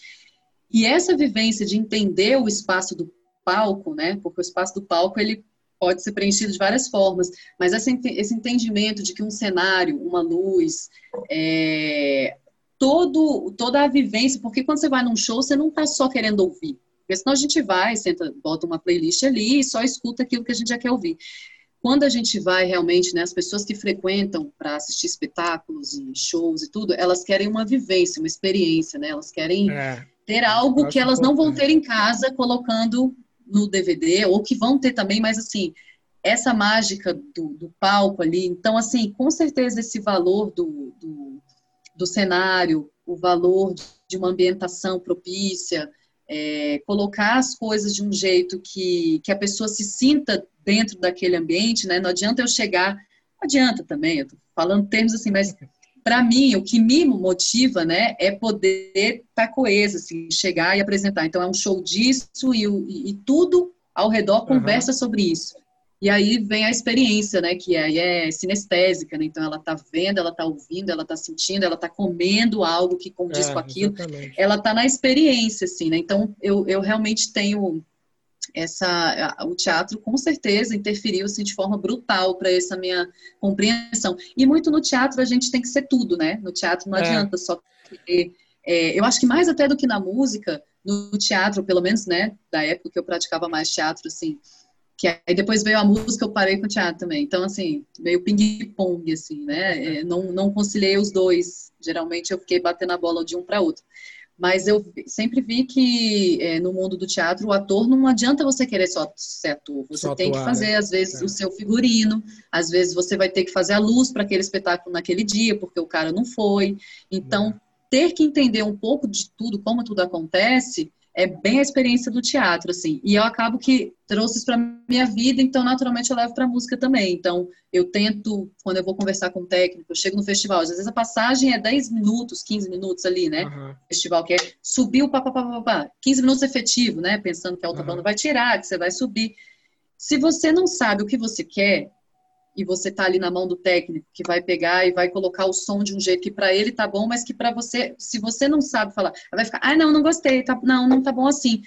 e essa vivência de entender o espaço do palco, né? Porque o espaço do palco ele pode ser preenchido de várias formas, mas esse entendimento de que um cenário, uma luz, é, todo, toda a vivência, porque quando você vai num show, você não está só querendo ouvir, porque senão a gente vai, senta, bota uma playlist ali e só escuta aquilo que a gente já quer ouvir. Quando a gente vai realmente, né, as pessoas que frequentam para assistir espetáculos e shows e tudo, elas querem uma vivência, uma experiência, né? Elas querem é ter algo que elas não vão ter em casa colocando no DVD, ou que vão ter também, mas assim, essa mágica do, do palco ali. Então, assim, com certeza esse valor do, do, do cenário, o valor de uma ambientação propícia, é, colocar as coisas de um jeito que, que a pessoa se sinta dentro daquele ambiente, né? Não adianta eu chegar, não adianta também, eu tô falando termos assim, mas para mim, o que me motiva, né, é poder estar tá coesa, assim, chegar e apresentar. Então, é um show disso e, e, e tudo ao redor conversa uhum. sobre isso. E aí vem a experiência, né, que aí é sinestésica, né? Então, ela está vendo, ela está ouvindo, ela está sentindo, ela está comendo algo que condiz é, com aquilo. Exatamente. Ela está na experiência, assim, né? Então, eu, eu realmente tenho essa o teatro com certeza interferiu assim, de forma brutal para essa minha compreensão e muito no teatro a gente tem que ser tudo né no teatro não é. adianta só é, eu acho que mais até do que na música no teatro pelo menos né da época que eu praticava mais teatro assim que aí depois veio a música eu parei com o teatro também então assim meio ping pong assim né é, não não conciliei os dois geralmente eu fiquei batendo a bola de um para outro mas eu sempre vi que é, no mundo do teatro o ator não adianta você querer só ser ator, você só tem atuar, que fazer né? às vezes é. o seu figurino, às vezes você vai ter que fazer a luz para aquele espetáculo naquele dia porque o cara não foi. Então, é. ter que entender um pouco de tudo, como tudo acontece, é bem a experiência do teatro, assim. E eu acabo que trouxe isso para minha vida, então naturalmente eu levo para música também. Então, eu tento, quando eu vou conversar com o técnico, eu chego no festival, às vezes a passagem é 10 minutos, 15 minutos ali, né? Uhum. Festival que é subir o papapá, 15 minutos efetivo, né? Pensando que a outra uhum. banda vai tirar, que você vai subir. Se você não sabe o que você quer, e você está ali na mão do técnico que vai pegar e vai colocar o som de um jeito que para ele tá bom, mas que para você, se você não sabe falar, vai ficar, ah, não, não gostei, tá, não, não tá bom assim.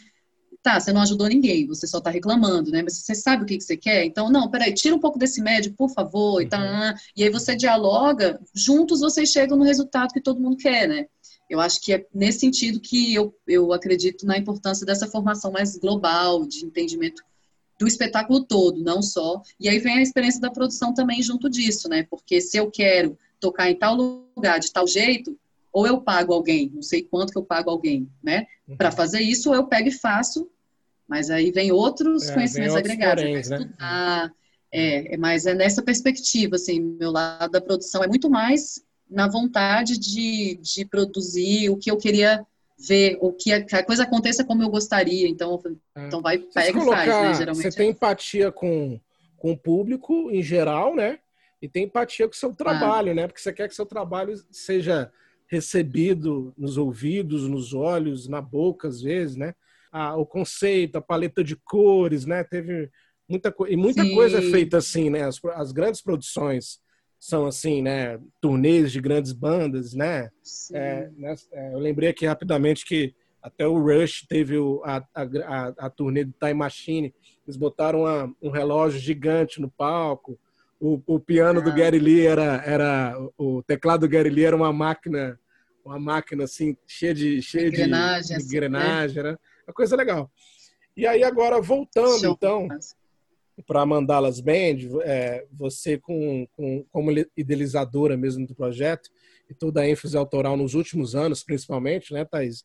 tá, você não ajudou ninguém, você só tá reclamando, né? Mas você sabe o que, que você quer? Então, não, peraí, tira um pouco desse médio, por favor, e, tá, e aí você dialoga, juntos vocês chegam no resultado que todo mundo quer, né? Eu acho que é nesse sentido que eu, eu acredito na importância dessa formação mais global, de entendimento do espetáculo todo, não só. E aí vem a experiência da produção também junto disso, né? Porque se eu quero tocar em tal lugar de tal jeito, ou eu pago alguém, não sei quanto que eu pago alguém, né? Uhum. Para fazer isso, ou eu pego e faço, mas aí vem outros é, conhecimentos vem agregados, poréns, né? estudar, é, é, mas é nessa perspectiva, assim, meu lado da produção é muito mais na vontade de, de produzir o que eu queria ver, o que a, que a coisa aconteça como eu gostaria. Então, é. então vai, pega colocar, e faz, né? Geralmente. Você tem empatia com, com o público em geral, né? E tem empatia com o seu trabalho, ah. né? Porque você quer que seu trabalho seja recebido nos ouvidos, nos olhos, na boca, às vezes, né? Ah, o conceito, a paleta de cores, né? Teve muita e muita Sim. coisa é feita assim, né? As, as grandes produções são assim, né? Turnês de grandes bandas, né? É, né? É, eu lembrei aqui rapidamente que até o Rush teve o, a, a, a, turnê do Time Machine. Eles botaram uma, um relógio gigante no palco. O, o piano ah. do Gary Lee era, era o teclado do Gary Lee era uma máquina, uma máquina assim cheia de cheia engrenagem, de, de engrenagem, assim, né? Uma coisa legal. E aí agora voltando Show. então para Mandalas Band, é, você com, com, como idealizadora mesmo do projeto e toda a ênfase autoral nos últimos anos, principalmente, né, Thaís?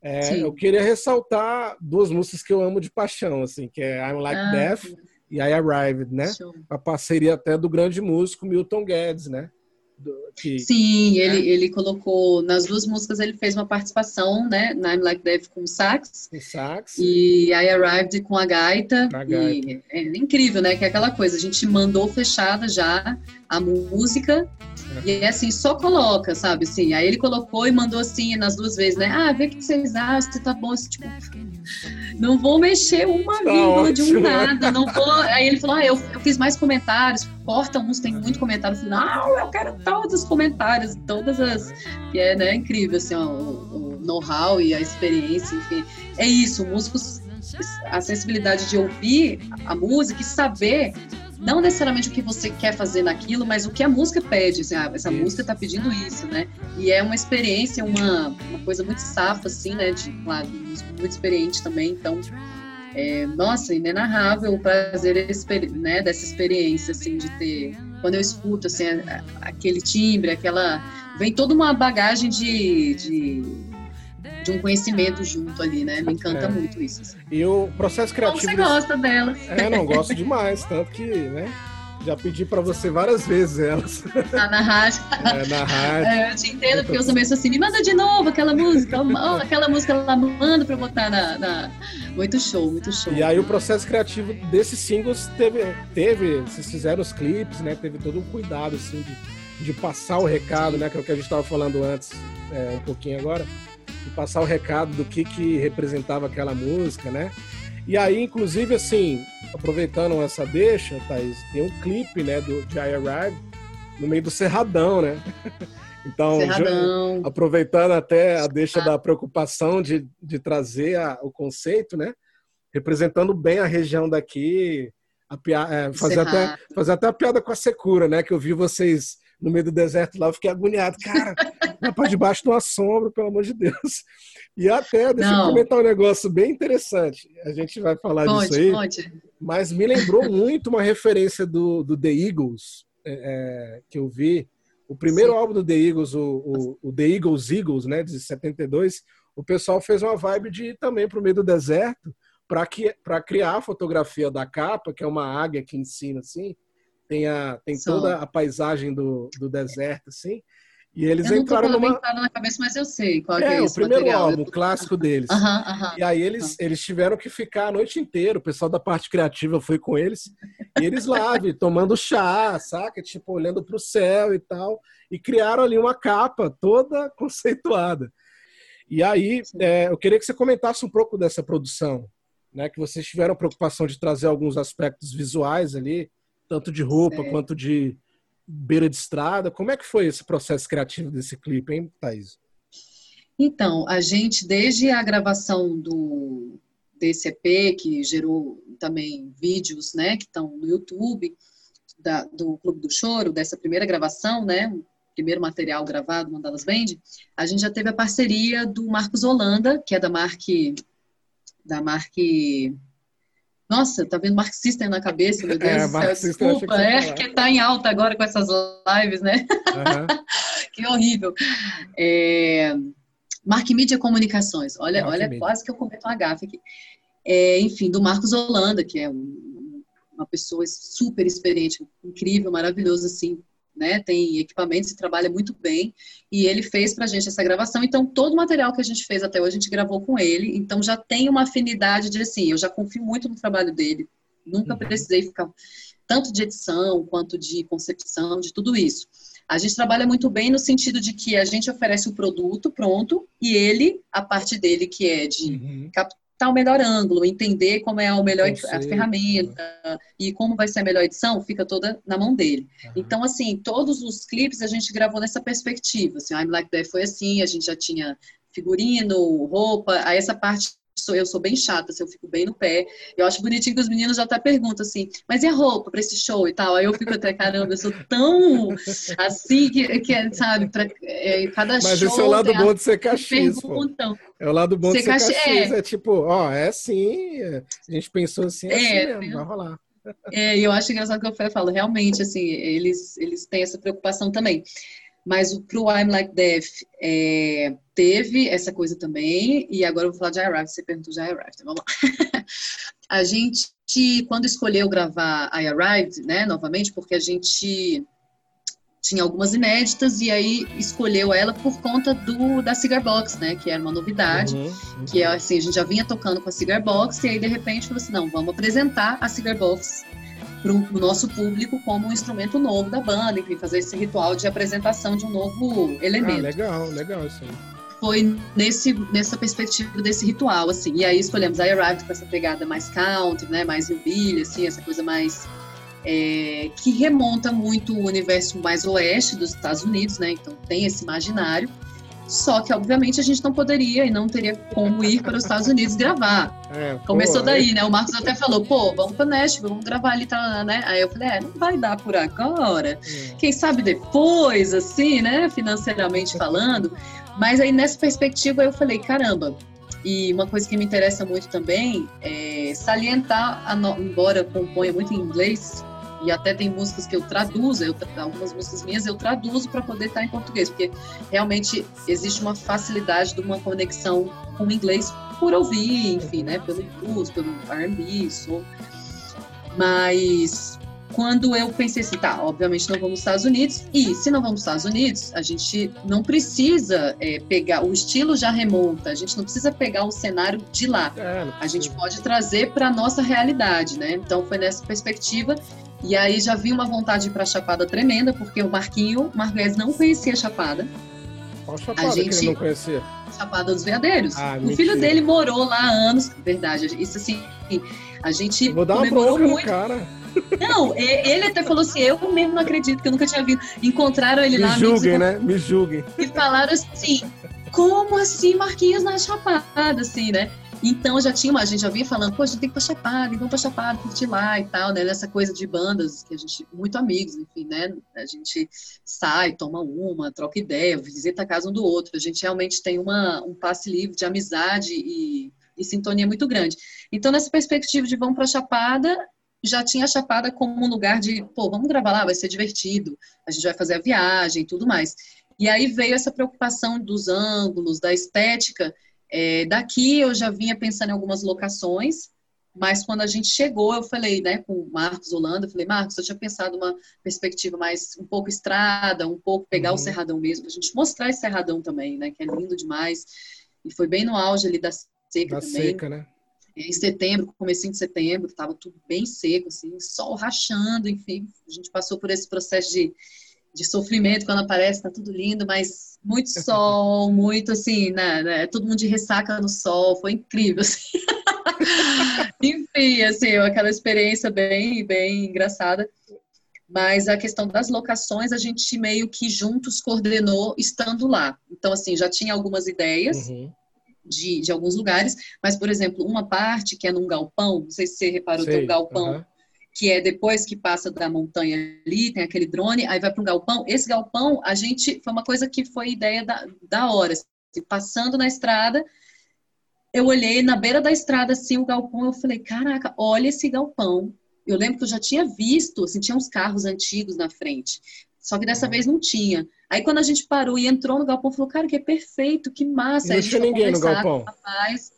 É, eu queria ressaltar duas músicas que eu amo de paixão, assim, que é I'm Like ah, Death sim. e I Arrived, né? Show. A parceria até do grande músico Milton Guedes, né? Que, Sim, ele, né? ele colocou nas duas músicas ele fez uma participação, né? I'm Like Death com sax, sax e I Arrived com a gaita. A gaita. E é incrível, né? Que é aquela coisa, a gente mandou fechada já a música e é assim, só coloca, sabe? Assim, aí ele colocou e mandou assim nas duas vezes, né? Ah, vê o que vocês acham, se tá bom, assim, tipo, não vou mexer uma tá vírgula de um nada, não vou. Aí ele falou, ah, eu, eu fiz mais comentários, corta uns, tem muito comentário final, eu quero todos os comentários, todas as. que é né, incrível, assim, ó, o, o know-how e a experiência, enfim. É isso, músicos, a sensibilidade de ouvir a música e saber não necessariamente o que você quer fazer naquilo, mas o que a música pede. Assim, ah, essa isso. música está pedindo isso, né? E é uma experiência, uma, uma coisa muito safa, assim, né? De, claro, muito experiente também, então. É, nossa, inenarrável o prazer né, dessa experiência, assim, de ter. Quando eu escuto, assim, aquele timbre, aquela. Vem toda uma bagagem de, de de um conhecimento junto ali, né? Me encanta é. muito isso. Assim. E o processo criativo. Como você gosta delas? É, não gosto demais, tanto que, né? Já pedi para você várias vezes elas. Ah, na rádio. É, na rádio. É, eu te entendo, porque eu também sou assim, me manda de novo aquela música, oh, aquela música ela manda para botar na, na, Muito show, muito show. E aí o processo criativo desses singles teve, teve vocês fizeram os clipes, né? Teve todo um cuidado, assim, de, de passar o recado, né? Que é o que a gente estava falando antes, é, um pouquinho agora e passar o recado do que, que representava aquela música, né? E aí, inclusive, assim, aproveitando essa deixa, Thaís, tem um clipe, né, do, de I Arrive no meio do Cerradão, né? Então, Cerradão. aproveitando até a deixa ah. da preocupação de, de trazer a, o conceito, né? Representando bem a região daqui, a, é, fazer, até, fazer até a piada com a secura, né? Que eu vi vocês no meio do deserto lá, eu fiquei agoniado. Cara, para debaixo de uma sombra, pelo amor de Deus. E até, deixa Não. eu comentar um negócio bem interessante. A gente vai falar pode, disso aí. Pode. Mas me lembrou muito uma referência do, do The Eagles, é, é que eu vi. O primeiro Sim. álbum do The Eagles, o, o, o, The Eagles Eagles, né, de 72, o pessoal fez uma vibe de ir também para o meio do deserto para criar a fotografia da capa, que é uma águia que ensina assim, tem, a, tem toda a paisagem do, do deserto, assim. E eles eu entraram não tô numa. na cabeça, mas eu sei qual é, é o primeiro material. álbum, o clássico deles. E aí eles, eles tiveram que ficar a noite inteira. O pessoal da parte criativa foi com eles. E eles lá, tomando chá, saca? Tipo, olhando para o céu e tal. E criaram ali uma capa toda conceituada. E aí, é, eu queria que você comentasse um pouco dessa produção, né? Que vocês tiveram preocupação de trazer alguns aspectos visuais ali, tanto de roupa quanto de beira de estrada. Como é que foi esse processo criativo desse clipe, hein, Thaís? Então, a gente, desde a gravação do, desse EP, que gerou também vídeos, né, que estão no YouTube, da, do Clube do Choro, dessa primeira gravação, né, primeiro material gravado, Mandalas Band, a gente já teve a parceria do Marcos Holanda, que é da marque, da marque nossa, tá vendo Mark System na cabeça, meu Deus é, céu, desculpa, que é, que tá em alta agora com essas lives, né? Uhum. que horrível. É, Mark Media Comunicações, olha, olha quase que eu cometo uma gafe aqui. É, enfim, do Marcos Holanda, que é um, uma pessoa super experiente, incrível, maravilhoso, assim, né, tem equipamentos e trabalha muito bem, e ele fez pra gente essa gravação, então todo o material que a gente fez até hoje a gente gravou com ele, então já tem uma afinidade de assim, eu já confio muito no trabalho dele, nunca uhum. precisei ficar tanto de edição quanto de concepção, de tudo isso. A gente trabalha muito bem no sentido de que a gente oferece o produto pronto e ele, a parte dele que é de uhum o melhor ângulo, entender como é a melhor a ferramenta e como vai ser a melhor edição, fica toda na mão dele. Uhum. Então, assim, todos os clipes a gente gravou nessa perspectiva. Assim, I'm Like That foi assim, a gente já tinha figurino, roupa, aí essa parte sou eu sou bem chata, se assim, eu fico bem no pé. Eu acho bonitinho que os meninos já até perguntam assim, mas e a roupa para esse show e tal? Aí eu fico até, caramba, eu sou tão assim que, que sabe, para é, cada mas show. Mas esse é o lado bom de ser caxias, É o lado bom de ser caxias, é. é tipo, ó, é assim, a gente pensou assim, é, é assim mesmo, vai rolar. É, eu acho engraçado que eu falo, realmente, assim, eles, eles têm essa preocupação também. Mas o pro I'm Like Death é, teve essa coisa também, e agora eu vou falar de I Arrived, você perguntou de I Arrived, então vamos lá. a gente, quando escolheu gravar I Arrived, né, novamente, porque a gente tinha algumas inéditas e aí escolheu ela por conta do da Cigar Box, né, que era uma novidade, uhum, uhum. que é assim, a gente já vinha tocando com a Cigar Box e aí de repente falou assim, não, vamos apresentar a Cigar Box para o nosso público como um instrumento novo da banda, enfim, fazer esse ritual de apresentação de um novo elemento. Ah, legal, legal isso aí. Foi nesse, nessa perspectiva desse ritual, assim. E aí escolhemos a Arrived com essa pegada mais country, né, mais hillbilly, assim, essa coisa mais... É, que remonta muito o universo mais oeste dos Estados Unidos, né, então tem esse imaginário. Só que, obviamente, a gente não poderia e não teria como ir para os Estados Unidos gravar. É, Começou pô, daí, é... né? O Marcos até falou, pô, vamos para Nashville, vamos gravar ali, tá, né? Aí eu falei, é, não vai dar por agora. É. Quem sabe depois, assim, né? Financeiramente falando. Mas aí, nessa perspectiva, eu falei, caramba, e uma coisa que me interessa muito também é salientar, no... embora eu componha muito em inglês, e até tem músicas que eu traduzo, eu, algumas músicas minhas eu traduzo para poder estar em português, porque realmente existe uma facilidade de uma conexão com o inglês por ouvir, enfim, né, pelo blues, pelo R&B, soul. Mas quando eu pensei assim, tá, obviamente não vamos aos Estados Unidos, e se não vamos aos Estados Unidos, a gente não precisa é, pegar, o estilo já remonta, a gente não precisa pegar o cenário de lá, é, a gente pode trazer para a nossa realidade, né? Então foi nessa perspectiva e aí já vi uma vontade para Chapada tremenda, porque o Marquinho Marques não conhecia Chapada. Qual Chapada a gente... que ele não conhecia? Chapada dos Veadeiros. Ah, o filho dele morou lá há anos, verdade. Isso assim, a gente eu Vou dar uma bronca muito. cara. Não, ele até falou assim: eu mesmo não acredito que eu nunca tinha vindo. Encontraram ele Me lá. Me julguem, né? Me julguem. E falaram assim: como assim Marquinhos na Chapada, assim, né? Então já tinha uma, a gente já vinha falando, pô, a gente tem que pra Chapada, vamos pra Chapada, curtir lá e tal, né? Nessa coisa de bandas, que a gente, muito amigos, enfim, né? A gente sai, toma uma, troca ideia, visita a casa um do outro. A gente realmente tem uma, um passe livre de amizade e, e sintonia muito grande. Então, nessa perspectiva de vamos pra Chapada, já tinha a Chapada como um lugar de, pô, vamos gravar lá, vai ser divertido, a gente vai fazer a viagem e tudo mais. E aí veio essa preocupação dos ângulos, da estética, é, daqui eu já vinha pensando em algumas locações, mas quando a gente chegou, eu falei, né, com o Marcos Holanda, eu falei, Marcos, eu tinha pensado uma perspectiva mais um pouco estrada, um pouco pegar uhum. o Cerradão mesmo, a gente mostrar esse Cerradão também, né, que é lindo demais. E foi bem no auge ali da seca da também. seca, né? Em setembro, comecinho de setembro, estava tudo bem seco, assim, sol rachando, enfim, a gente passou por esse processo de de sofrimento quando aparece, tá tudo lindo, mas muito sol, muito assim, né, né, todo mundo de ressaca no sol, foi incrível, assim. Enfim, assim, aquela experiência bem, bem engraçada. Mas a questão das locações, a gente meio que juntos coordenou estando lá. Então, assim, já tinha algumas ideias, uhum. de, de alguns lugares, mas, por exemplo, uma parte que é num galpão, não sei se você reparou, sei, tem um galpão uh -huh. Que é depois que passa da montanha ali, tem aquele drone, aí vai para um galpão. Esse galpão, a gente, foi uma coisa que foi ideia da, da hora, assim, passando na estrada, eu olhei na beira da estrada, assim, o galpão, eu falei, caraca, olha esse galpão. Eu lembro que eu já tinha visto, assim, tinha uns carros antigos na frente. Só que dessa uhum. vez não tinha. Aí quando a gente parou e entrou no galpão, falou, cara, que é perfeito, que massa. Não tinha ninguém no galpão. Rapaz,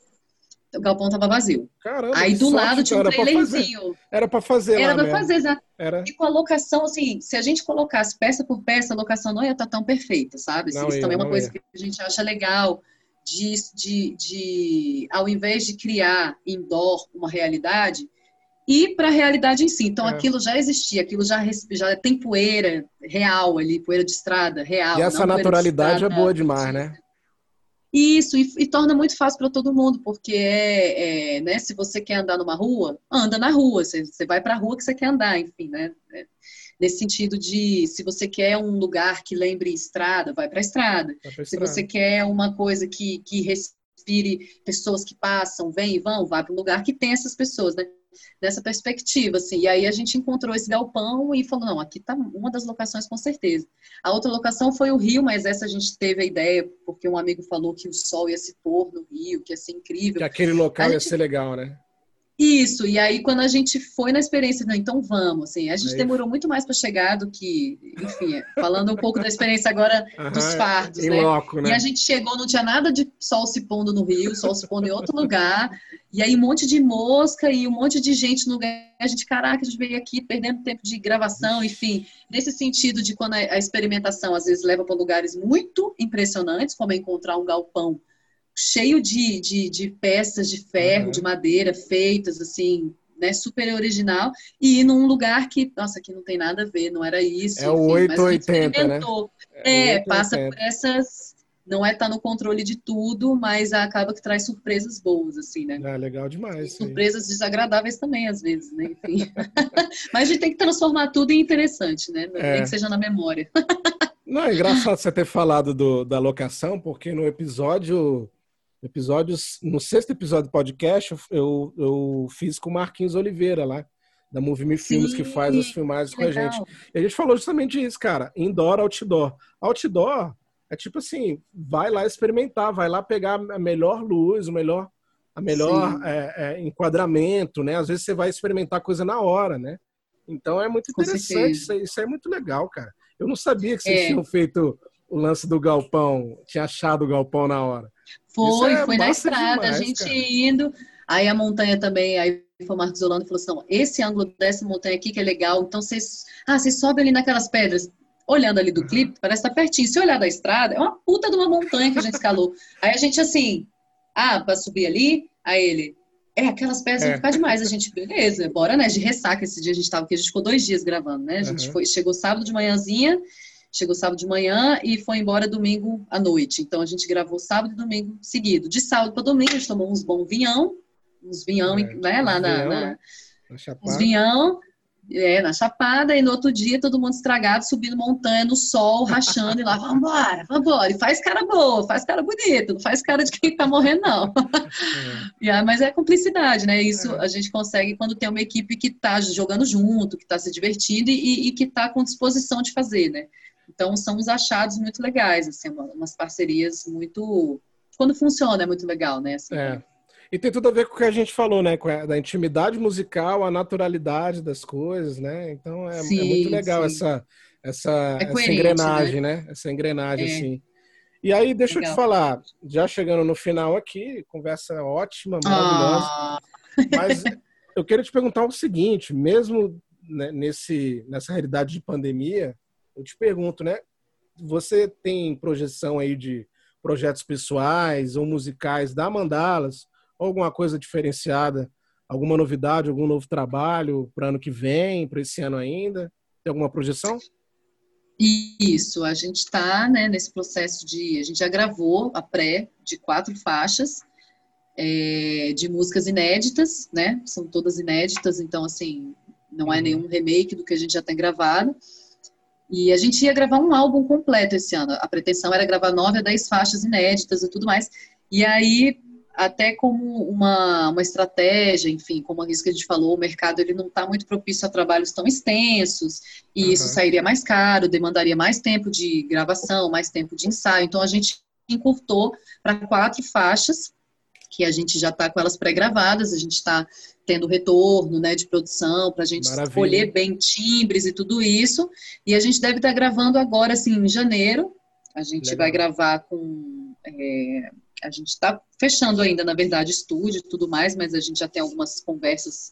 o galpão tava vazio. Caramba, Aí do lado tinha um trailerzinho. Era para fazer Era para fazer, exato. Era... E com a locação, assim, se a gente colocasse peça por peça, a locação não ia estar tá tão perfeita, sabe? Assim, isso ia, também é uma coisa ia. que a gente acha legal. De, de, de, ao invés de criar indoor uma realidade, e para a realidade em si. Então, é. aquilo já existia, aquilo já, já tem poeira real ali, poeira de estrada real. E essa naturalidade é boa demais, né? Isso, e, e torna muito fácil para todo mundo, porque é, é, né, se você quer andar numa rua, anda na rua, você, você vai para a rua que você quer andar, enfim, né? É, nesse sentido de, se você quer um lugar que lembre estrada, vai para a estrada. Se você quer uma coisa que, que respire pessoas que passam, vêm e vão, vai para um lugar que tem essas pessoas, né? Dessa perspectiva, assim. E aí a gente encontrou esse galpão e falou, não, aqui tá uma das locações com certeza. A outra locação foi o Rio, mas essa a gente teve a ideia porque um amigo falou que o sol ia se pôr no Rio, que ia ser incrível. Que aquele local ia ser legal, né? Isso, e aí quando a gente foi na experiência, não, então vamos, assim, a gente aí... demorou muito mais para chegar do que, enfim, falando um pouco da experiência agora dos fardos, né? Loco, né? E a gente chegou, não tinha nada de sol se pondo no Rio, sol se pondo em outro lugar, e aí um monte de mosca e um monte de gente no lugar, a gente, caraca, a gente veio aqui perdendo tempo de gravação, enfim, nesse sentido de quando a experimentação às vezes leva para lugares muito impressionantes, como é encontrar um galpão cheio de, de, de peças de ferro, uhum. de madeira feitas assim, né, super original, e ir num lugar que, nossa, aqui não tem nada a ver, não era isso. É o 880, né? É, é passa por essas. Não é estar tá no controle de tudo, mas acaba que traz surpresas boas, assim, né? É legal demais. E surpresas desagradáveis também, às vezes, né? Enfim. mas a gente tem que transformar tudo em interessante, né? É. Nem que seja na memória. Não, é engraçado você ter falado do, da locação, porque no episódio episódios, no sexto episódio do podcast, eu, eu fiz com o Marquinhos Oliveira lá, da Movie Me Filmes, que faz as filmagens com a gente. E a gente falou justamente isso, cara, indoor, outdoor. Outdoor é tipo assim, vai lá experimentar, vai lá pegar a melhor luz, o melhor, a melhor é, é, enquadramento, né? Às vezes você vai experimentar coisa na hora, né? Então é muito interessante, isso, isso é muito legal, cara. Eu não sabia que vocês é. tinham feito o lance do galpão, tinha achado o galpão na hora. Foi, é foi na estrada, demais, a gente cara. indo. Aí a montanha também, aí foi o Marcos Holanda e falou assim: esse ângulo dessa montanha aqui que é legal, então vocês. Ah, vocês sobem ali naquelas pedras. Olhando ali do uhum. clipe, parece estar tá pertinho. Se olhar da estrada, é uma puta de uma montanha que a gente escalou. aí a gente assim, ah, para subir ali, aí ele. É, aquelas pedras é. vão ficar demais. A gente, beleza, bora, né? De ressaca esse dia a gente tava, porque a gente ficou dois dias gravando, né? A gente uhum. foi, chegou sábado de manhãzinha Chegou sábado de manhã e foi embora domingo à noite. Então a gente gravou sábado e domingo seguido. De sábado para domingo a gente tomou uns bons vinhão, uns vinhão, é, né, lá na, vinhão, na, né? na uns vinhão, é, na Chapada, e no outro dia todo mundo estragado, subindo montanha no sol, rachando, e lá, vambora, vambora, e faz cara boa, faz cara bonito, não faz cara de quem tá morrendo, não. É. yeah, mas é cumplicidade, né? Isso é. a gente consegue quando tem uma equipe que tá jogando junto, que tá se divertindo e, e que tá com disposição de fazer, né? Então, são uns achados muito legais, assim, umas parcerias muito. Quando funciona, é muito legal, né? Assim, é. E tem tudo a ver com o que a gente falou, né? Com a, da intimidade musical, a naturalidade das coisas, né? Então é, sim, é muito legal essa, essa, é essa engrenagem, né? né? Essa engrenagem, é. assim. E aí, deixa legal. eu te falar, já chegando no final aqui, conversa ótima, maravilhosa. Ah. Mas eu queria te perguntar o seguinte: mesmo né, nesse, nessa realidade de pandemia, eu te pergunto, né? Você tem projeção aí de projetos pessoais ou musicais da Mandalas? Alguma coisa diferenciada? Alguma novidade, algum novo trabalho para ano que vem, para esse ano ainda? Tem alguma projeção? Isso, a gente está né, nesse processo de. A gente já gravou a pré de quatro faixas é, de músicas inéditas, né? São todas inéditas, então, assim, não é uhum. nenhum remake do que a gente já tem gravado. E a gente ia gravar um álbum completo esse ano. A pretensão era gravar nove a dez faixas inéditas e tudo mais. E aí, até como uma, uma estratégia, enfim, como a que a gente falou, o mercado ele não está muito propício a trabalhos tão extensos, e uhum. isso sairia mais caro, demandaria mais tempo de gravação, mais tempo de ensaio. Então, a gente encurtou para quatro faixas, que a gente já está com elas pré-gravadas, a gente está tendo retorno né, de produção para a gente Maravilha. escolher bem timbres e tudo isso. E a gente deve estar tá gravando agora, assim, em janeiro. A gente Legal. vai gravar com. É, a gente está fechando ainda, na verdade, estúdio e tudo mais, mas a gente já tem algumas conversas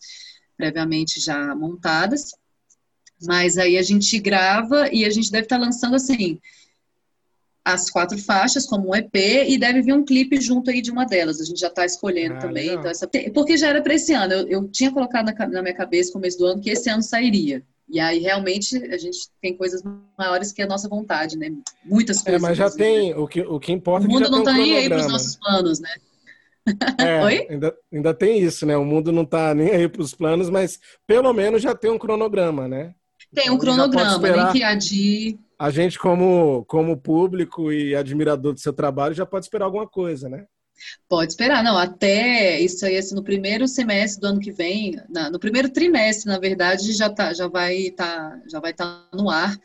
previamente já montadas. Mas aí a gente grava e a gente deve estar tá lançando assim as quatro faixas como um EP e deve vir um clipe junto aí de uma delas. A gente já está escolhendo ah, também. Então essa... Porque já era para esse ano. Eu, eu tinha colocado na, na, minha cabeça, começo do ano, que esse ano sairia. E aí, realmente, a gente tem coisas maiores que a nossa vontade, né? Muitas coisas. É, mas já tem, o que, o que importa o mundo é não está nem aí para os nossos planos, né? É, Oi? Ainda, ainda tem isso, né? O mundo não está nem aí para os planos, mas pelo menos já tem um cronograma, né? Tem um então, cronograma, nem que adir a gente, como, como público e admirador do seu trabalho, já pode esperar alguma coisa, né? Pode esperar, não, até isso aí, assim, no primeiro semestre do ano que vem, na, no primeiro trimestre, na verdade, já, tá, já vai estar tá, já vai tá no ar,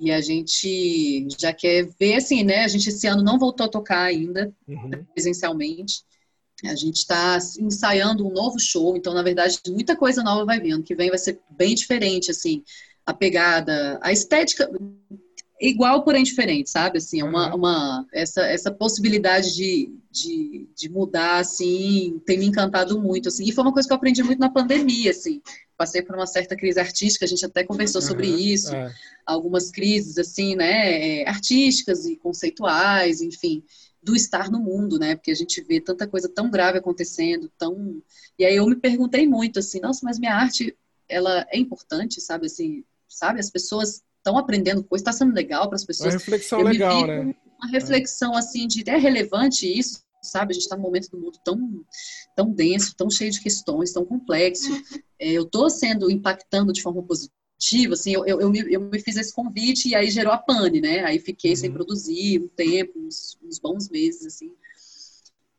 e a gente já quer ver, assim, né, a gente esse ano não voltou a tocar ainda, uhum. presencialmente, a gente está ensaiando um novo show, então, na verdade, muita coisa nova vai vir, ano que vem vai ser bem diferente, assim, a pegada, a estética, igual, porém diferente, sabe? Assim, é uma, uma, essa, essa possibilidade de, de, de, mudar, assim, tem me encantado muito, assim. E foi uma coisa que eu aprendi muito na pandemia, assim. Passei por uma certa crise artística, a gente até conversou uhum, sobre isso. É. Algumas crises, assim, né, é, artísticas e conceituais, enfim, do estar no mundo, né? Porque a gente vê tanta coisa tão grave acontecendo, tão... E aí eu me perguntei muito, assim, nossa, mas minha arte, ela é importante, sabe? Assim, sabe? As pessoas estão aprendendo coisas, está sendo legal para as pessoas. Uma reflexão eu legal, né? Uma reflexão assim de é relevante isso, sabe? A gente está num momento do mundo tão, tão denso, tão cheio de questões, tão complexo. É, eu estou sendo impactando de forma positiva, assim, eu, eu, eu, me, eu me fiz esse convite e aí gerou a pane, né? Aí fiquei uhum. sem produzir um tempo, uns, uns bons meses, assim.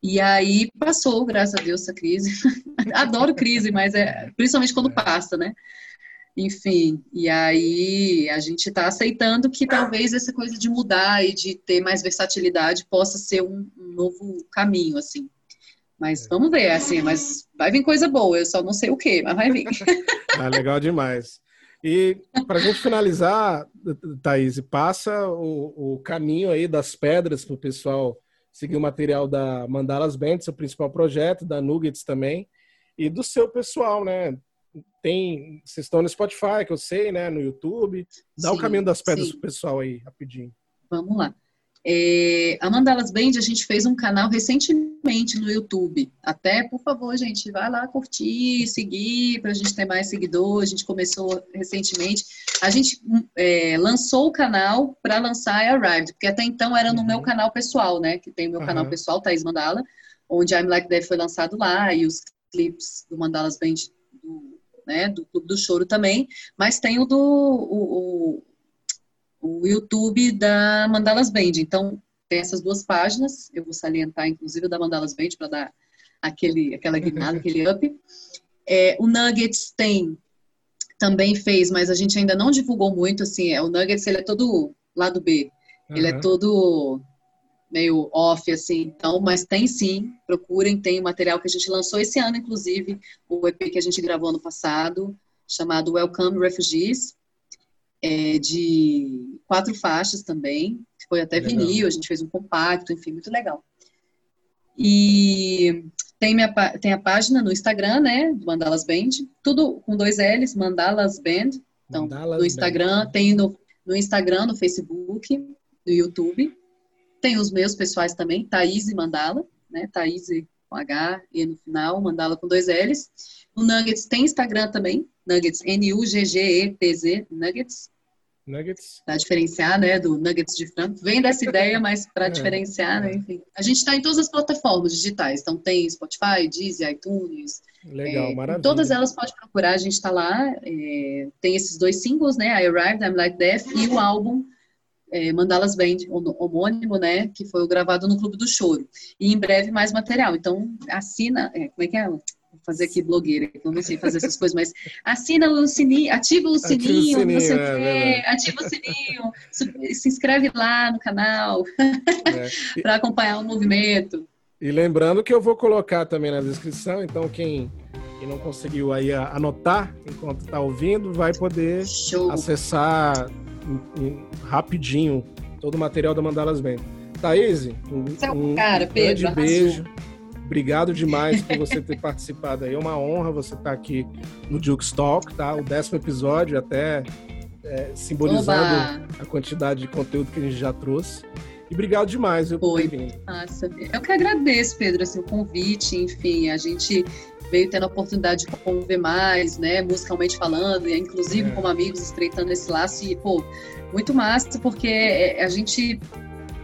E aí passou, graças a Deus, essa crise. Adoro crise, mas é principalmente quando é. passa, né? Enfim, e aí a gente está aceitando que talvez essa coisa de mudar e de ter mais versatilidade possa ser um, um novo caminho, assim. Mas é. vamos ver, assim, mas vai vir coisa boa, eu só não sei o que, mas vai vir. ah, legal demais. E para a gente finalizar, Thaís, passa o, o caminho aí das pedras para o pessoal seguir o material da Mandalas Band, seu principal projeto, da Nuggets também, e do seu pessoal, né? Tem. Vocês estão no Spotify, que eu sei, né? No YouTube. Dá sim, o caminho das pedras sim. pro pessoal aí, rapidinho. Vamos lá. É, a Mandalas Band, a gente fez um canal recentemente no YouTube. Até, por favor, gente, vai lá curtir, seguir, para a gente ter mais seguidores. A gente começou recentemente. A gente é, lançou o canal para lançar a Arrived, porque até então era no uhum. meu canal pessoal, né? Que tem o meu uhum. canal pessoal, Thaís Mandala, onde I'm Like That foi lançado lá e os clipes do Mandalas Band né, do Clube do Choro também, mas tem o do o, o, o YouTube da Mandalas Band. Então, tem essas duas páginas, eu vou salientar, inclusive, da Mandalas Band para dar aquele, aquela guinada, aquele up. É, o Nuggets tem, também fez, mas a gente ainda não divulgou muito, assim, é, o Nuggets, ele é todo lado B, uhum. ele é todo meio off, assim, então, mas tem sim, procurem, tem o material que a gente lançou esse ano, inclusive, o EP que a gente gravou ano passado, chamado Welcome Refugees, é, de quatro faixas também, foi até legal. vinil, a gente fez um compacto, enfim, muito legal. E tem, minha, tem a página no Instagram, né, do Mandalas Band, tudo com dois L's, Mandalas Band, então, Mandalas no Instagram, Band. tem no, no Instagram, no Facebook, no YouTube, tem os meus pessoais também, Thaís e Mandala, né? Thaís com H e no final, Mandala com dois L's. O Nuggets tem Instagram também, Nuggets, N-U-G-G-E-T-Z, Nuggets. Nuggets. Para diferenciar, né, do Nuggets de frango. Vem dessa ideia, mas para é, diferenciar, né, enfim. A gente está em todas as plataformas digitais. Então tem Spotify, Deezer, iTunes. Legal, é, maravilha. Todas elas pode procurar, a gente está lá. É, tem esses dois singles, né, I Arrived, I'm Like Death, e o álbum é, Mandalas Band, homônimo, né? Que foi gravado no Clube do Choro. E em breve mais material. Então, assina. É, como é que é? Vou fazer aqui blogueira, eu não sei fazer essas coisas, mas assina o sininho, ativa o sininho, ativa o sininho, você é, ativa o sininho, se inscreve lá no canal é. para acompanhar o movimento. E lembrando que eu vou colocar também na descrição, então quem, quem não conseguiu aí anotar enquanto está ouvindo, vai poder Show. acessar rapidinho todo o material da Mandalas Band. Thaís, um, um cara, Pedro, grande beijo. Obrigado demais por você ter participado aí. É uma honra você estar aqui no Duke Talk, tá? O décimo episódio, até é, simbolizando Oba. a quantidade de conteúdo que a gente já trouxe. E obrigado demais eu, por ter vindo. Nossa, eu que agradeço, Pedro, assim, o convite, enfim, a gente veio tendo a oportunidade de conviver mais, né, musicalmente falando, e inclusive é. como amigos, estreitando esse laço, e, pô, muito massa, porque é, a gente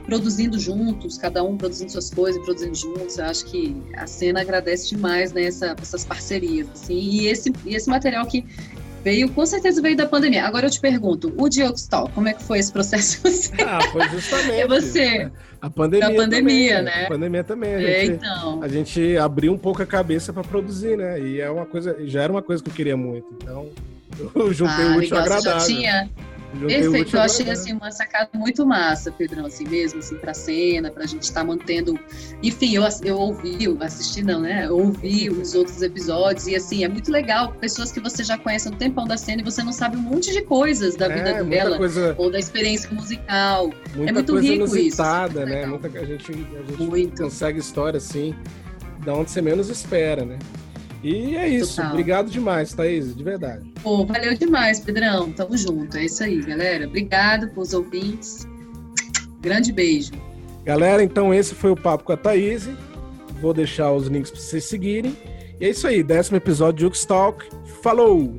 produzindo juntos, cada um produzindo suas coisas, produzindo juntos, eu acho que a cena agradece demais, né, essa, essas parcerias, assim, e esse, e esse material que veio, com certeza veio da pandemia. Agora eu te pergunto, o Diogstal, como é que foi esse processo? Ah, foi justamente. É você. A pandemia. A pandemia, também, né? A pandemia também. A é, gente, é, então. a gente abriu um pouco a cabeça para produzir, né? E é uma coisa, já era uma coisa que eu queria muito. Então, eu juntei ah, o útil legal. agradável. Você já tinha Perfeito, eu achei assim uma sacada muito massa, Pedrão, assim mesmo, assim, pra cena, pra gente estar tá mantendo. Enfim, eu, eu ouvi, eu assisti não, né? Eu ouvi os outros episódios e assim, é muito legal, pessoas que você já conhece há um tempão da cena e você não sabe um monte de coisas da vida é, dela coisa, ou da experiência musical. é muito rico inusitada, isso. né? Muita, a gente, a gente muito. consegue história assim, da onde você menos espera, né? E é isso. Total. Obrigado demais, Thaís, de verdade. Pô, valeu demais, Pedrão. Tamo junto. É isso aí, galera. Obrigado pelos ouvintes. Grande beijo. Galera, então esse foi o papo com a Thaís. Vou deixar os links para vocês seguirem. E é isso aí, décimo episódio de Talk. Falou!